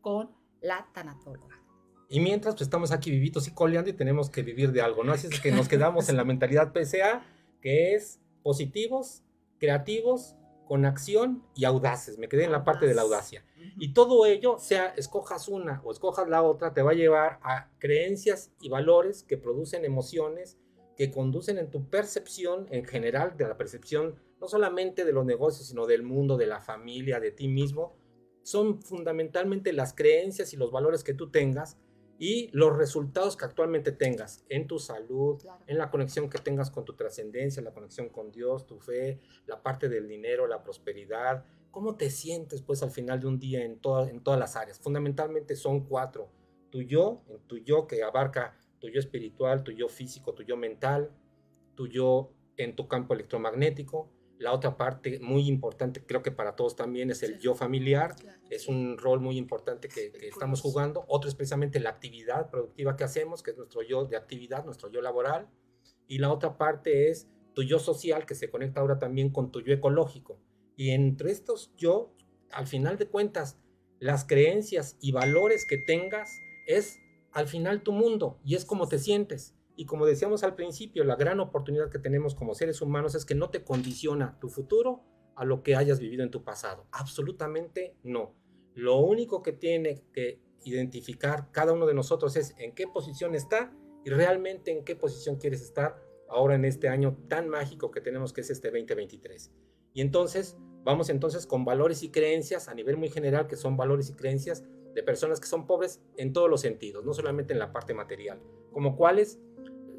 con la tanatóloga. Y mientras, pues estamos aquí vivitos y coleando y tenemos que vivir de algo, ¿no? Así es que nos quedamos en la mentalidad PSA, que es positivos, creativos, con acción y audaces. Me quedé en la parte de la audacia. Y todo ello, sea escojas una o escojas la otra, te va a llevar a creencias y valores que producen emociones, que conducen en tu percepción en general, de la percepción no solamente de los negocios, sino del mundo, de la familia, de ti mismo. Son fundamentalmente las creencias y los valores que tú tengas y los resultados que actualmente tengas en tu salud, Claro. en la conexión que tengas con tu trascendencia, la conexión con Dios, tu fe, la parte del dinero, la prosperidad, cómo te sientes pues al final de un día en, toda- en todas las áreas. Fundamentalmente son cuatro. Tu yo, en tu yo que abarca tu yo espiritual, tu yo físico, tu yo mental, tu yo en tu campo electromagnético. La otra parte muy importante, creo que para todos también, es el Sí. yo familiar. Claro. Es un rol muy importante que, que estamos jugando. Otro es precisamente la actividad productiva que hacemos, que es nuestro yo de actividad, nuestro yo laboral. Y la otra parte es tu yo social, que se conecta ahora también con tu yo ecológico. Y entre estos yo, al final de cuentas, las creencias y valores que tengas es al final tu mundo y es como te sientes. Y como decíamos al principio, la gran oportunidad que tenemos como seres humanos es que no te condiciona tu futuro a lo que hayas vivido en tu pasado. Absolutamente no. Lo único que tiene que identificar cada uno de nosotros es en qué posición está y realmente en qué posición quieres estar ahora en este año tan mágico que tenemos que es este 2023. Y entonces, vamos entonces con valores y creencias a nivel muy general, que son valores y creencias de personas que son pobres en todos los sentidos, no solamente en la parte material, como cuáles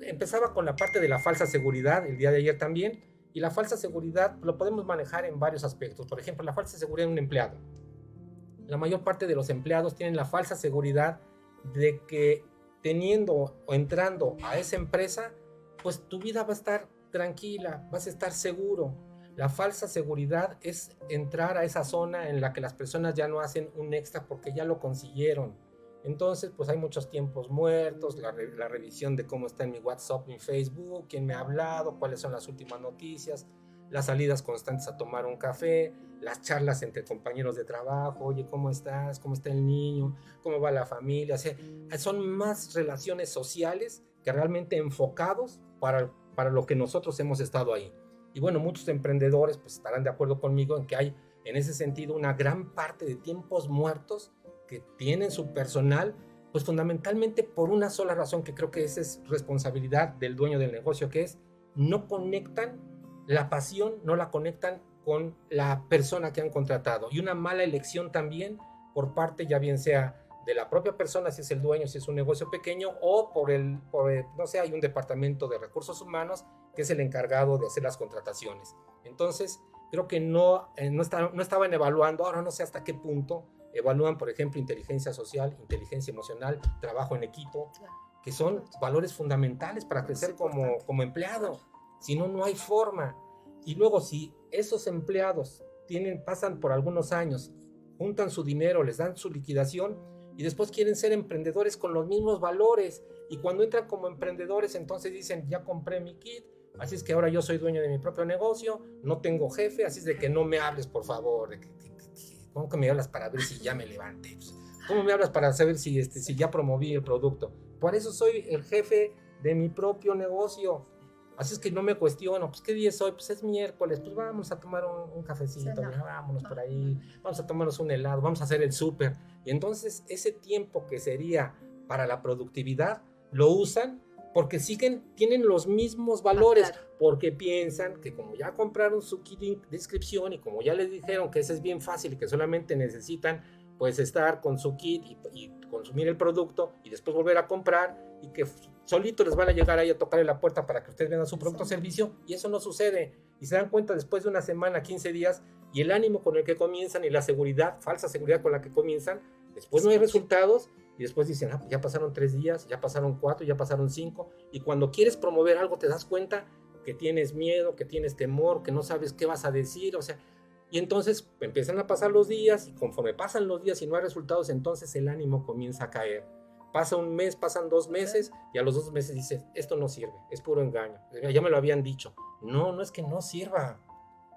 empezaba con la parte de la falsa seguridad el día de ayer también, y la falsa seguridad lo podemos manejar en varios aspectos. Por ejemplo, la falsa seguridad de un empleado. La mayor parte de los empleados tienen la falsa seguridad de que teniendo o entrando a esa empresa, pues tu vida va a estar tranquila, vas a estar seguro. La falsa seguridad es entrar a esa zona en la que las personas ya no hacen un extra porque ya lo consiguieron. Entonces, pues hay muchos tiempos muertos, la, re- la revisión de cómo está en mi WhatsApp, mi Facebook, quién me ha hablado, cuáles son las últimas noticias, las salidas constantes a tomar un café, las charlas entre compañeros de trabajo, oye, ¿cómo estás? ¿Cómo está el niño? ¿Cómo va la familia? O son más relaciones sociales que realmente enfocados para, para lo que nosotros hemos estado ahí. Y bueno, muchos emprendedores pues estarán de acuerdo conmigo en que hay en ese sentido una gran parte de tiempos muertos que tienen su personal, pues fundamentalmente por una sola razón que creo que esa es responsabilidad del dueño del negocio, que es no conectan la pasión, no la conectan con la persona que han contratado. Y una mala elección también por parte, ya bien sea de la propia persona, si es el dueño, si es un negocio pequeño, o por el, no sé, hay un departamento de recursos humanos que es el encargado de hacer las contrataciones. Entonces, creo que no, eh, no, no estaban evaluando, ahora no sé hasta qué punto, evalúan, por ejemplo, inteligencia social, inteligencia emocional, trabajo en equipo, que son valores fundamentales para crecer como, como empleado. Si no, no hay forma. Y luego, si esos empleados tienen, pasan por algunos años, juntan su dinero, les dan su liquidación y después quieren ser emprendedores con los mismos valores. Y cuando entran como emprendedores, entonces dicen, ya compré mi kit, así es que ahora yo soy dueño de mi propio negocio, no tengo jefe, así es de que no me hables, por favor. ¿Cómo que me hablas para ver si ya me levanté? Pues, ¿Cómo me hablas para saber si, este, si ya promoví el producto? Por eso soy el jefe de mi propio negocio. Así es que no me cuestiono, pues qué día es hoy, pues es miércoles, pues vamos a tomar un, cafecito, vámonos por ahí, vamos a tomarnos un helado, vamos a hacer el súper. Y entonces ese tiempo que sería para la productividad, lo usan porque siguen, tienen los mismos valores, porque piensan que como ya compraron su kit de inscripción y como ya les dijeron que ese es bien fácil y que solamente necesitan pues estar con su kit y, consumir el producto y después volver a comprar y que solito les van a llegar ahí a tocarle la puerta para que ustedes vendan su producto o servicio y eso no sucede. Y se dan cuenta después de una semana, 15 días y el ánimo con el que comienzan y la seguridad, falsa seguridad con la que comienzan, después no hay resultados y después dicen, ah, pues ya pasaron tres días, ya pasaron cuatro, ya pasaron cinco y cuando quieres promover algo te das cuenta que tienes miedo, que tienes temor, que no sabes qué vas a decir, o sea, y entonces empiezan a pasar los días y conforme pasan los días y no hay resultados, entonces el ánimo comienza a caer. Pasa un mes, pasan dos meses y a los dos meses dices, esto no sirve, es puro engaño. Ya me lo habían dicho. No, no es que no sirva.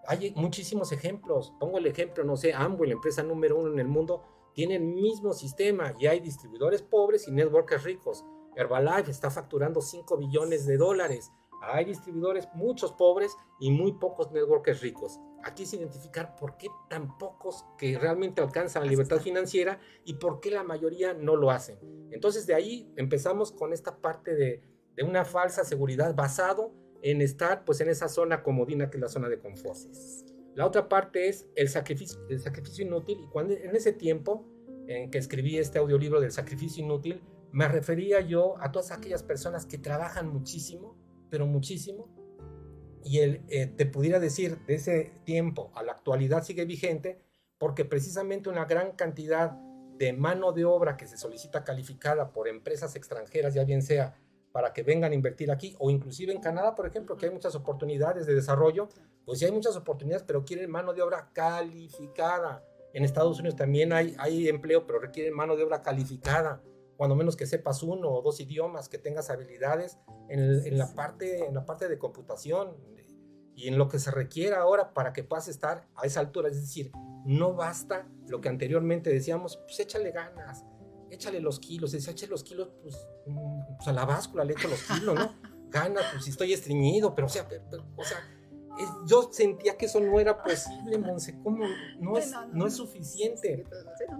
Hay muchísimos ejemplos. Pongo el ejemplo, no sé, Amway, la empresa número uno en el mundo, tiene el mismo sistema y hay distribuidores pobres y networkers ricos. Herbalife está facturando 5 billones de dólares. Hay distribuidores, muchos pobres y muy pocos networkers ricos. Aquí es identificar por qué tan pocos que realmente alcanzan la libertad financiera y por qué la mayoría no lo hacen. Entonces de ahí empezamos con esta parte de, una falsa seguridad basado en estar pues en esa zona comodina que es la zona de confort. La otra parte es el sacrificio, el sacrificio inútil. Y cuando en ese tiempo en que escribí este audiolibro del sacrificio inútil, me refería yo a todas aquellas personas que trabajan muchísimo, pero muchísimo, y él eh, te pudiera decir de ese tiempo a la actualidad sigue vigente porque precisamente una gran cantidad de mano de obra que se solicita calificada por empresas extranjeras, ya bien sea para que vengan a invertir aquí o inclusive en Canadá, por ejemplo, que hay muchas oportunidades de desarrollo, pues sí hay muchas oportunidades, pero quieren mano de obra calificada. En Estados Unidos también hay, hay empleo, pero requieren mano de obra calificada cuando menos que sepas uno o dos idiomas, que tengas habilidades en, la, parte, en la parte de computación y en lo que se requiera ahora para que puedas estar a esa altura. Es decir, no basta lo que anteriormente decíamos, pues échale ganas, échale los kilos, decía, échale los kilos, pues, mm, pues, a la báscula le echo los kilos, ¿no? [LAUGHS] Gana, pues si estoy estreñido, pero o sea, o sea yo sentía que eso no era posible, Monse, ¿cómo? No es, no, es suficiente,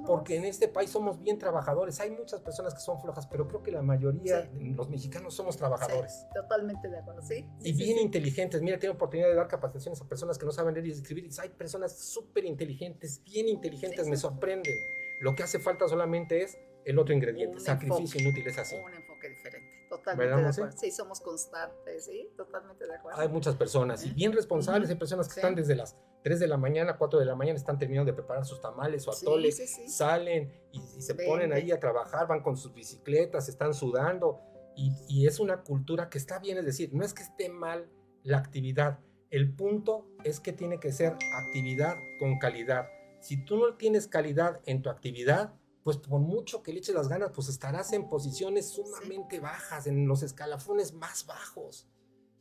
porque en este país somos bien trabajadores, hay muchas personas que son flojas, pero creo que la mayoría, los mexicanos somos trabajadores. totalmente de acuerdo, sí. y bien inteligentes, mira, tengo oportunidad de dar capacitaciones a personas que no saben leer y escribir, hay personas súper inteligentes, bien inteligentes, me sorprenden. Lo que hace falta solamente es el otro ingrediente, sacrificio inútil, es así. Un enfoque diferente. Totalmente de acuerdo. Sí, somos constantes, sí, totalmente de acuerdo. Hay muchas personas y bien responsables, hay personas que están desde las 3 de la mañana, 4 de la mañana, están terminando de preparar sus tamales o atoles, salen y, se ponen ahí a trabajar, van con sus bicicletas, están sudando y, y es una cultura que está bien, es decir, no es que esté mal la actividad, el punto es que tiene que ser actividad con calidad. Si tú no tienes calidad en tu actividad, pues por mucho que le eches las ganas, pues estarás en posiciones sumamente bajas, en los escalafones más bajos.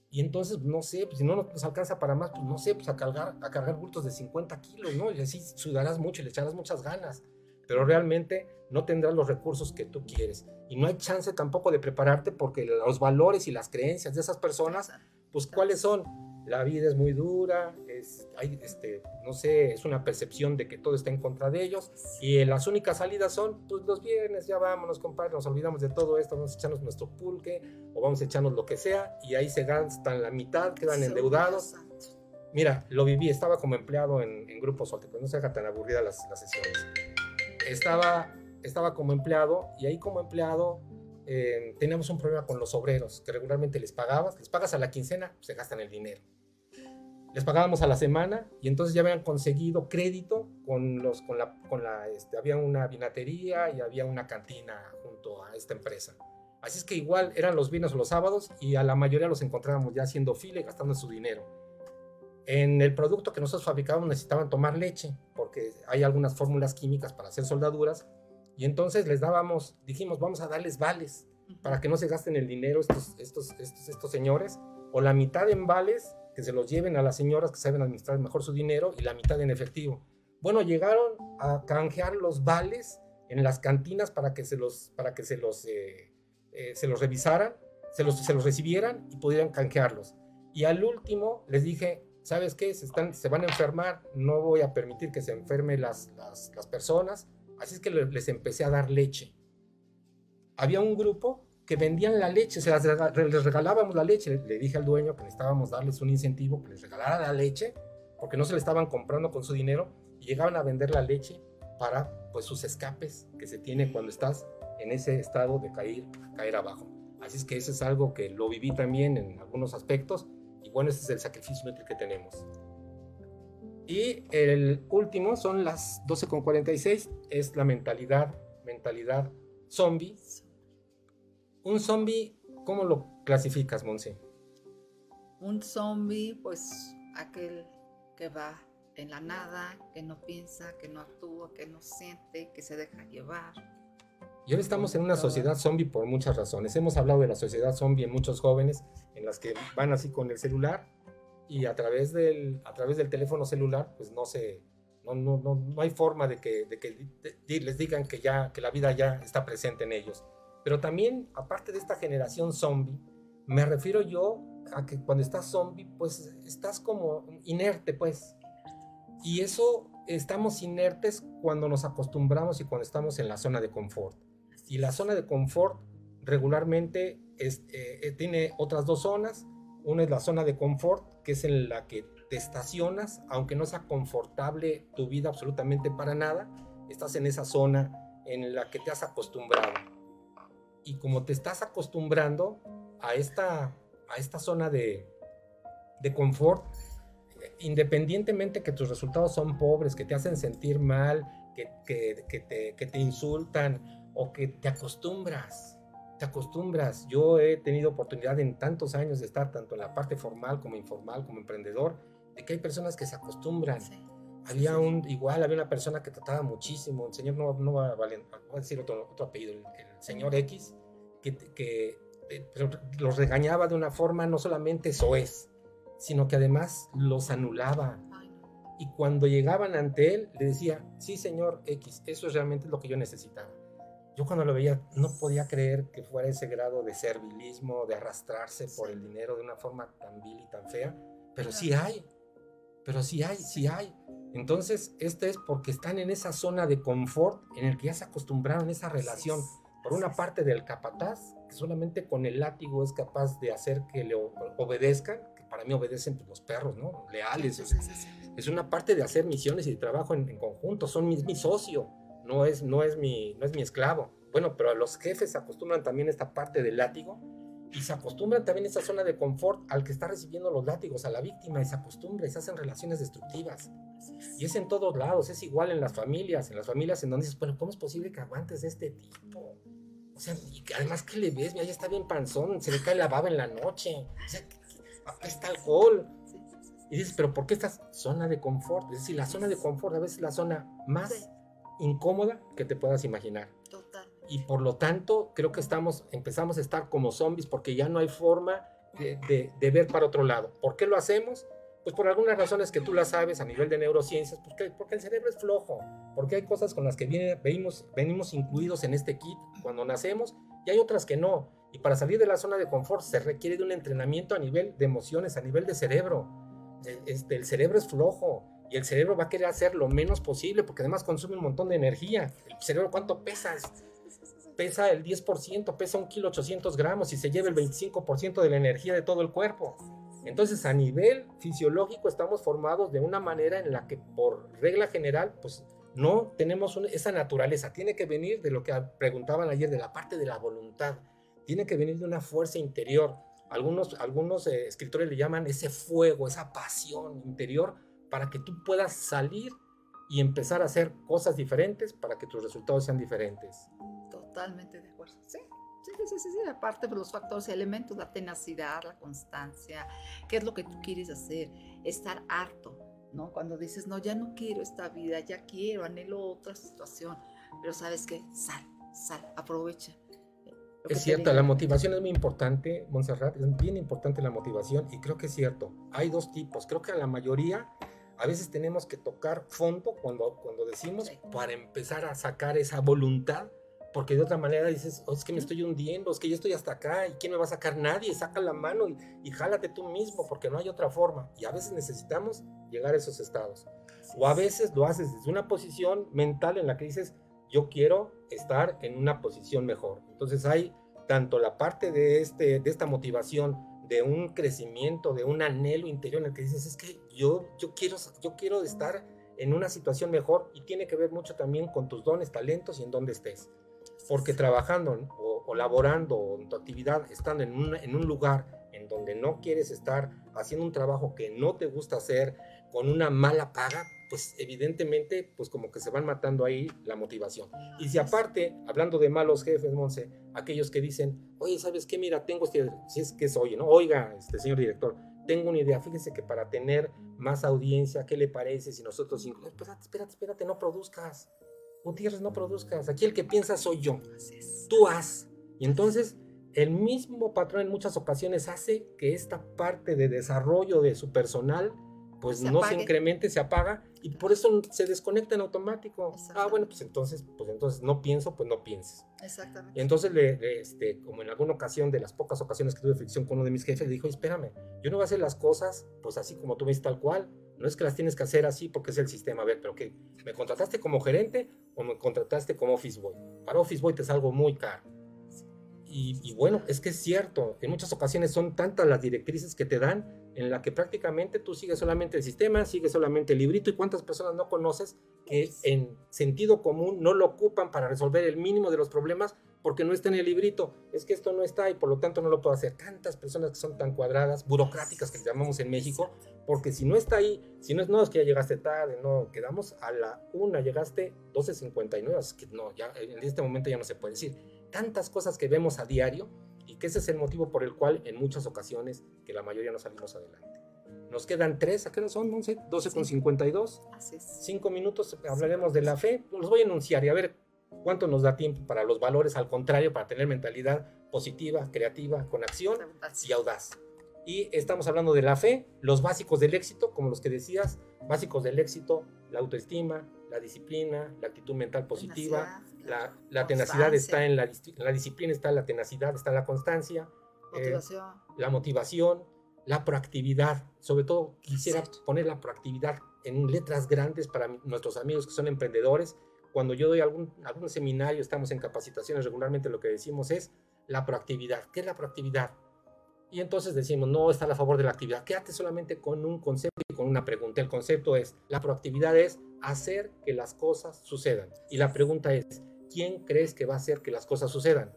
Y entonces, no sé, pues si no nos alcanza para más, pues no sé, pues a cargar, a cargar bultos de 50 kilos, ¿no? Y así sudarás mucho y le echarás muchas ganas. Pero realmente no tendrás los recursos que tú quieres. Y no hay chance tampoco de prepararte porque los valores y las creencias de esas personas, pues ¿cuáles son? La vida es muy dura, es, hay, este, no sé, es una percepción de que todo está en contra de ellos y las únicas salidas son, pues los viernes ya vámonos, compadre, nos olvidamos de todo esto, vamos a echarnos nuestro pulque o vamos a echarnos lo que sea y ahí se gastan la mitad, quedan endeudados. Mira, lo viví, estaba como empleado en, en Grupo Solte, pero no se haga tan aburrida las, las sesiones. Estaba, estaba como empleado y ahí como empleado eh, teníamos un problema con los obreros, que regularmente les pagabas, les pagas a la quincena, se gastan el dinero. Les pagábamos a la semana y entonces ya habían conseguido crédito con los, con la, con la, este, había una vinatería y había una cantina junto a esta empresa. Así es que igual eran los viernes o los sábados y a la mayoría los encontrábamos ya haciendo fila y gastando su dinero. En el producto que nosotros fabricábamos necesitaban tomar leche porque hay algunas fórmulas químicas para hacer soldaduras y entonces les dábamos, dijimos, vamos a darles vales para que no se gasten el dinero estos, estos, estos, estos señores, o la mitad en vales que se los lleven a las señoras que saben administrar mejor su dinero y la mitad en efectivo. Bueno, llegaron a canjear los vales en las cantinas para que se los, para que se los, eh, eh, se los revisaran, se los, se los recibieran y pudieran canjearlos. Y al último les dije, ¿sabes qué? Se, están, se van a enfermar, no voy a permitir que se enfermen las, las, las personas, Así es que les empecé a dar leche. Había un grupo que vendían la leche, se las les regalábamos la leche. Le dije al dueño que necesitábamos darles un incentivo, que les regalara la leche, porque no se le estaban comprando con su dinero y llegaban a vender la leche para pues sus escapes que se tiene cuando estás en ese estado de caer, caer abajo. Así es que eso es algo que lo viví también en algunos aspectos y bueno, ese es el sacrificio que tenemos. Y el último son las 12.46, es la mentalidad, mentalidad zombie. Un zombie, ¿cómo lo clasificas, Monse? Un zombie, pues aquel que va en la nada, que no piensa, que no actúa, que no siente, que se deja llevar. Y ahora estamos en una sociedad zombie por muchas razones. Hemos hablado de la sociedad zombie en muchos jóvenes, en las que van así con el celular y a través del, a través del teléfono celular, pues no se, no, no, no, no hay forma de que, de que les digan que ya, que la vida ya está presente en ellos. Pero también, aparte de esta generación zombie, me refiero yo a que cuando estás zombie, pues estás como inerte, pues. Y eso, estamos inertes cuando nos acostumbramos y cuando estamos en la zona de confort. Y la zona de confort regularmente es, eh, eh, tiene otras dos zonas. Una es la zona de confort, que es en la que te estacionas, aunque no sea confortable tu vida absolutamente para nada, estás en esa zona en la que te has acostumbrado. Y como te estás acostumbrando a esta, a esta zona de, de confort, independientemente que tus resultados son pobres, que te hacen sentir mal, que, que, te, que te insultan o que te acostumbras te acostumbras. Yo he tenido oportunidad en tantos años de estar tanto en la parte formal como informal, como emprendedor, de que hay personas que se acostumbran. Había un, igual, había una persona que trataba muchísimo, el señor no, no va, a, decir otro, otro apellido, el, señor X, que, que eh, los regañaba de una forma no solamente soez, sino que además los anulaba. Y cuando llegaban ante él, le decía, sí, señor X, eso es realmente lo que yo necesitaba yo cuando lo veía no podía creer que fuera ese grado de servilismo, de arrastrarse por el dinero de una forma tan vil y tan fea, pero sí hay, pero sí hay, sí. hay. Entonces, este es porque están en esa zona de confort en el que ya se acostumbraron a esa relación. Por una parte del capataz, que solamente con el látigo es capaz de hacer que le obedezcan, que para mí obedecen pues, los perros, ¿no? Leales. Es, una parte de hacer misiones y de trabajo en, conjunto, son mi, mi socio no es, no es, mi, no es mi esclavo. Bueno, pero los jefes acostumbran también esta parte del látigo y se acostumbran también a esa zona de confort al que está recibiendo los látigos, a la víctima, y se acostumbra y se hacen relaciones destructivas. Y es en todos lados, es igual en las familias, en las familias en donde dices, bueno, ¿cómo es posible que aguantes de este tipo? O sea, y además que le ves, mira, ya está bien panzón, se le cae la baba en la noche, o sea, acá está alcohol. Y dices, pero ¿por qué esta zona de confort? Es decir, la zona de confort a veces es la zona más incómoda que te puedas imaginar. Y por lo tanto, creo que estamos, empezamos a estar como zombies porque ya no hay forma de, de, ver para otro lado. ¿Por qué lo hacemos? Pues por algunas razones que tú las sabes a nivel de neurociencias, porque, porque el cerebro es flojo, porque hay cosas con las que viene, venimos, venimos incluidos en este kit cuando nacemos y hay otras que no. Y para salir de la zona de confort se requiere de un entrenamiento a nivel de emociones, a nivel de cerebro. E, este, el cerebro es flojo y el cerebro va a querer hacer lo menos posible porque además consume un montón de energía. ¿El cerebro cuánto pesa? Pesa el 10%, pesa un kilo 800 gramos y se lleva el 25% de la energía de todo el cuerpo. Entonces, a nivel fisiológico estamos formados de una manera en la que por regla general, pues no tenemos esa naturaleza. Tiene que venir de lo que preguntaban ayer, de la parte de la voluntad. Tiene que venir de una fuerza interior. Algunos, algunos eh, escritores le llaman ese fuego, esa pasión interior, para que tú puedas salir y empezar a hacer cosas diferentes para que tus resultados sean diferentes. Totalmente de acuerdo. Sí, Sí, sí, sí, sí, aparte de los factores y elementos, la tenacidad, la constancia, qué es lo que tú quieres hacer, estar harto, ¿no? Cuando dices, no, ya no quiero esta vida, ya quiero, anhelo otra situación, pero sabes qué, sal, sal, aprovecha. Es cierto, la motivación es muy importante, Montserrat, es bien importante la motivación y creo que es cierto, hay dos tipos, creo que a la mayoría a veces tenemos que tocar fondo cuando, cuando decimos para empezar a sacar esa voluntad porque de otra manera dices, oh, es que me estoy hundiendo, es que yo estoy hasta acá, ¿y quién me va a sacar? Nadie, saca la mano y, y jálate tú mismo, porque no hay otra forma. Y a veces necesitamos llegar a esos estados. O a veces lo haces desde una posición mental en la que dices, yo quiero estar en una posición mejor. Entonces hay tanto la parte de, este, de esta motivación, de un crecimiento, de un anhelo interior en el que dices, es que yo, yo, quiero, yo quiero estar en una situación mejor y tiene que ver mucho también con tus dones, talentos y en dónde estés porque trabajando o, laborando en tu actividad, estando en un, en un lugar en donde no quieres estar, haciendo un trabajo que no te gusta hacer, con una mala paga, pues evidentemente, pues como que se van matando ahí la motivación. Y si aparte, hablando de malos jefes, Monse, aquellos que dicen, oye, ¿sabes qué? Mira, tengo este, si es que es oye, ¿no? Oiga, este señor director, tengo una idea, fíjese que para tener más audiencia, ¿qué le parece si nosotros, espérate, espérate, espérate, no produzcas, Gutiérrez, no produzcas. Aquí el que piensa soy yo. Tú haz. Y entonces el mismo patrón en muchas ocasiones hace que esta parte de desarrollo de su personal pues no se incremente, se apaga y por eso se desconecta en automático. Ah, bueno, pues entonces, pues entonces no pienso, pues no pienses. Exactamente. Y entonces, le, este, como en alguna ocasión, de las pocas ocasiones que tuve fricción con uno de mis jefes, le dijo, espérame, yo no voy a hacer las cosas pues así como tú ves tal cual, no es que las tienes que hacer así porque es el sistema. A ver, pero ¿qué? ¿Me contrataste como gerente o me contrataste como office boy? Para office boy te salgo muy caro. Y, y, bueno, es que es cierto, en muchas ocasiones son tantas las directrices que te dan en la que prácticamente tú sigues solamente el sistema, sigues solamente el librito y cuántas personas no conoces que en sentido común no lo ocupan para resolver el mínimo de los problemas porque no está en el librito. Es que esto no está y por lo tanto no lo puedo hacer. Tantas personas que son tan cuadradas, burocráticas que llamamos en México, porque si no está ahí, si no es, no, es que ya llegaste tarde, no, quedamos a la una, llegaste 12.59, es que no, ya en este momento ya no se puede decir. Tantas cosas que vemos a diario y que ese es el motivo por el cual en muchas ocasiones que la mayoría no salimos adelante. Nos quedan tres, ¿a qué no son? 11, 12 con 52. Así es. Cinco minutos hablaremos de la fe. Los voy a enunciar y a ver cuánto nos da tiempo para los valores, al contrario, para tener mentalidad positiva, creativa, con acción y audaz. Y estamos hablando de la fe, los básicos del éxito, como los que decías, básicos del éxito, la autoestima, la disciplina, la actitud mental positiva, la, la tenacidad está en la, la, disciplina, está la tenacidad, está la constancia, eh, la motivación, la proactividad. Sobre todo quisiera poner la proactividad en letras grandes para nuestros amigos que son emprendedores. Cuando yo doy algún, algún seminario, estamos en capacitaciones regularmente, lo que decimos es la proactividad. ¿Qué es la proactividad? Y entonces decimos, no está a favor de la actividad. Quédate solamente con un concepto con una pregunta. El concepto es, la proactividad es hacer que las cosas sucedan. Y la pregunta es, ¿quién crees que va a hacer que las cosas sucedan?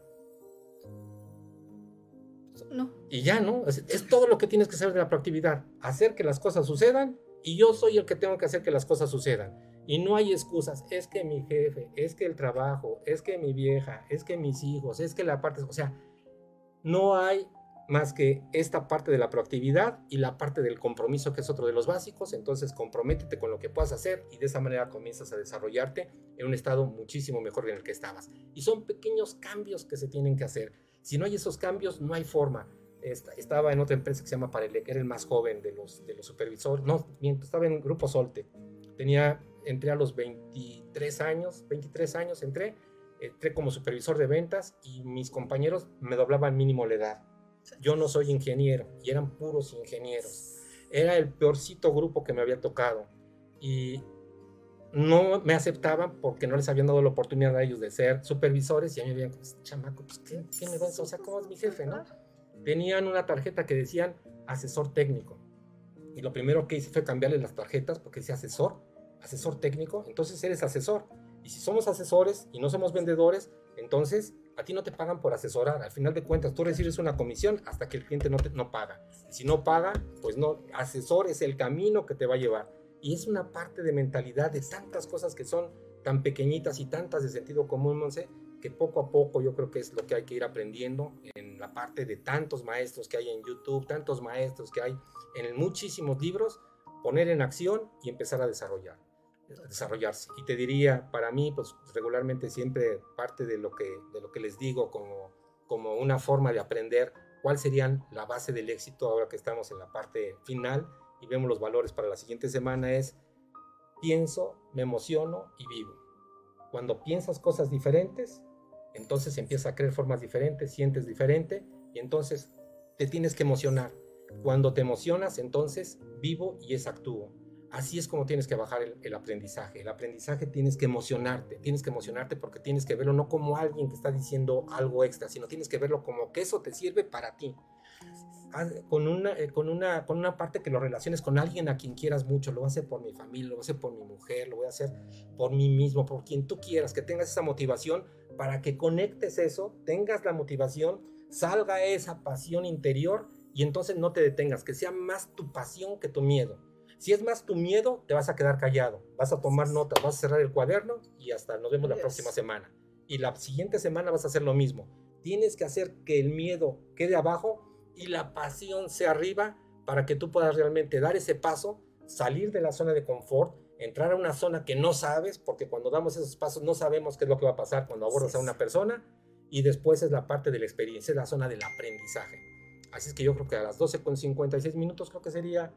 No. Y ya, ¿no? Es, es, todo lo que tienes que saber de la proactividad. Hacer que las cosas sucedan y yo soy el que tengo que hacer que las cosas sucedan. Y no hay excusas. Es que mi jefe, es que el trabajo, es que mi vieja, es que mis hijos, es que la parte... O sea, no hay más que esta parte de la proactividad y la parte del compromiso, que es otro de los básicos. Entonces, comprométete con lo que puedas hacer y de esa manera comienzas a desarrollarte en un estado muchísimo mejor en el que estabas. Y son pequeños cambios que se tienen que hacer. Si no hay esos cambios, no hay forma. Estaba en otra empresa que se llama Parelec, era el más joven de los, de los supervisores. No, estaba en Grupo Solte. Tenía, entré a los 23 años, 23 años entré entré como supervisor de ventas y mis compañeros me doblaban mínimo la edad. Yo no soy ingeniero y eran puros ingenieros. Era el peorcito grupo que me había tocado y no me aceptaban porque no les habían dado la oportunidad a ellos de ser supervisores y a mí me como, chamaco, pues, ¿qué, ¿qué, vas? O sea, ¿cómo es mi jefe, no? Tenían una tarjeta que decían asesor técnico. Y lo primero que hice fue cambiarle las tarjetas porque decía asesor, asesor técnico. Entonces eres asesor. Y si somos asesores y no somos vendedores, entonces a ti no te pagan por asesorar. Al final de cuentas, tú recibes una comisión hasta que el cliente no, te, no paga. si no paga, pues no, asesor es el camino que te va a llevar. Y es una parte de mentalidad de tantas cosas que son tan pequeñitas y tantas de sentido común, Monse, que poco a poco yo creo que es lo que hay que ir aprendiendo en la parte de tantos maestros que hay en YouTube, tantos maestros que hay en muchísimos libros, poner en acción y empezar a desarrollar desarrollarse. Y te diría, para mí, pues regularmente siempre parte de lo que, de lo que les digo como, como una forma de aprender cuál serían la base del éxito ahora que estamos en la parte final y vemos los valores para la siguiente semana es pienso, me emociono y vivo. Cuando piensas cosas diferentes, entonces empiezas a creer formas diferentes, sientes diferente y entonces te tienes que emocionar. Cuando te emocionas, entonces vivo y es actúo. Así es como tienes que bajar el, aprendizaje. El aprendizaje tienes que emocionarte, tienes que emocionarte porque tienes que verlo no como alguien que está diciendo algo extra, sino tienes que verlo como que eso te sirve para ti. Con una, eh, con, una, con una parte que lo relaciones con alguien a quien quieras mucho, lo voy a hacer por mi familia, lo voy a hacer por mi mujer, lo voy a hacer por mí mismo, por quien tú quieras, que tengas esa motivación para que conectes eso, tengas la motivación, salga esa pasión interior y entonces no te detengas, que sea más tu pasión que tu miedo si es más tu miedo, te vas a quedar callado, vas a tomar notas, vas a cerrar el cuaderno y hasta nos vemos la próxima semana. Y la siguiente semana vas a hacer lo mismo. Tienes que hacer que el miedo quede abajo y la pasión sea arriba para que tú puedas realmente dar ese paso, salir de la zona de confort, entrar a una zona que no sabes, porque cuando damos esos pasos no sabemos qué es lo que va a pasar cuando abordas a una persona, y después es la parte de la experiencia, es la zona del aprendizaje. Así es que yo creo que a las 12 con 56 minutos creo que sería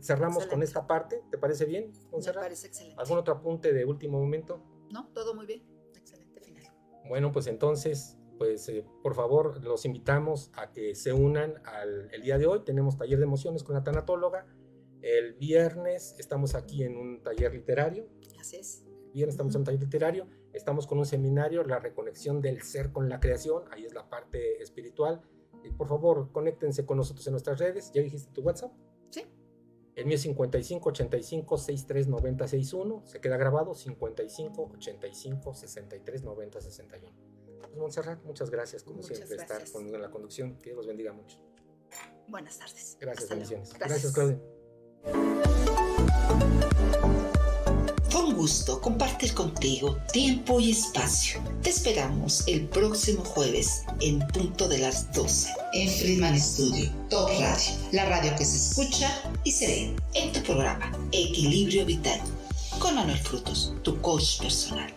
cerramos con esta parte, ¿te parece bien? Me parece excelente. ¿Algún otro apunte de último momento? No, todo muy bien. Excelente final. Bueno, pues entonces, pues eh, por favor, los invitamos a que se unan al el día de hoy. Tenemos taller de emociones con la tanatóloga. El viernes estamos aquí en un taller literario. Así es. El viernes estamos en un taller literario. Estamos con un seminario, la reconexión del ser con la creación. Ahí es la parte espiritual. Y por favor, conéctense con nosotros en nuestras redes. ¿Ya dijiste tu WhatsApp? El mío es 55 85 63 90 61. Se queda grabado 55 85 63 90 61. Pues Montserrat, muchas gracias como muchas siempre gracias. estar en la conducción. Que Dios los bendiga mucho. Buenas tardes. Gracias, bendiciones. Gracias, gracias Claudia. Gusto compartir contigo tiempo y espacio. Te esperamos el próximo jueves en punto de las 12 en Friedman Studio, Top Radio, la radio que se escucha y se ve en tu programa Equilibrio Vital con Manuel Frutos, tu coach personal.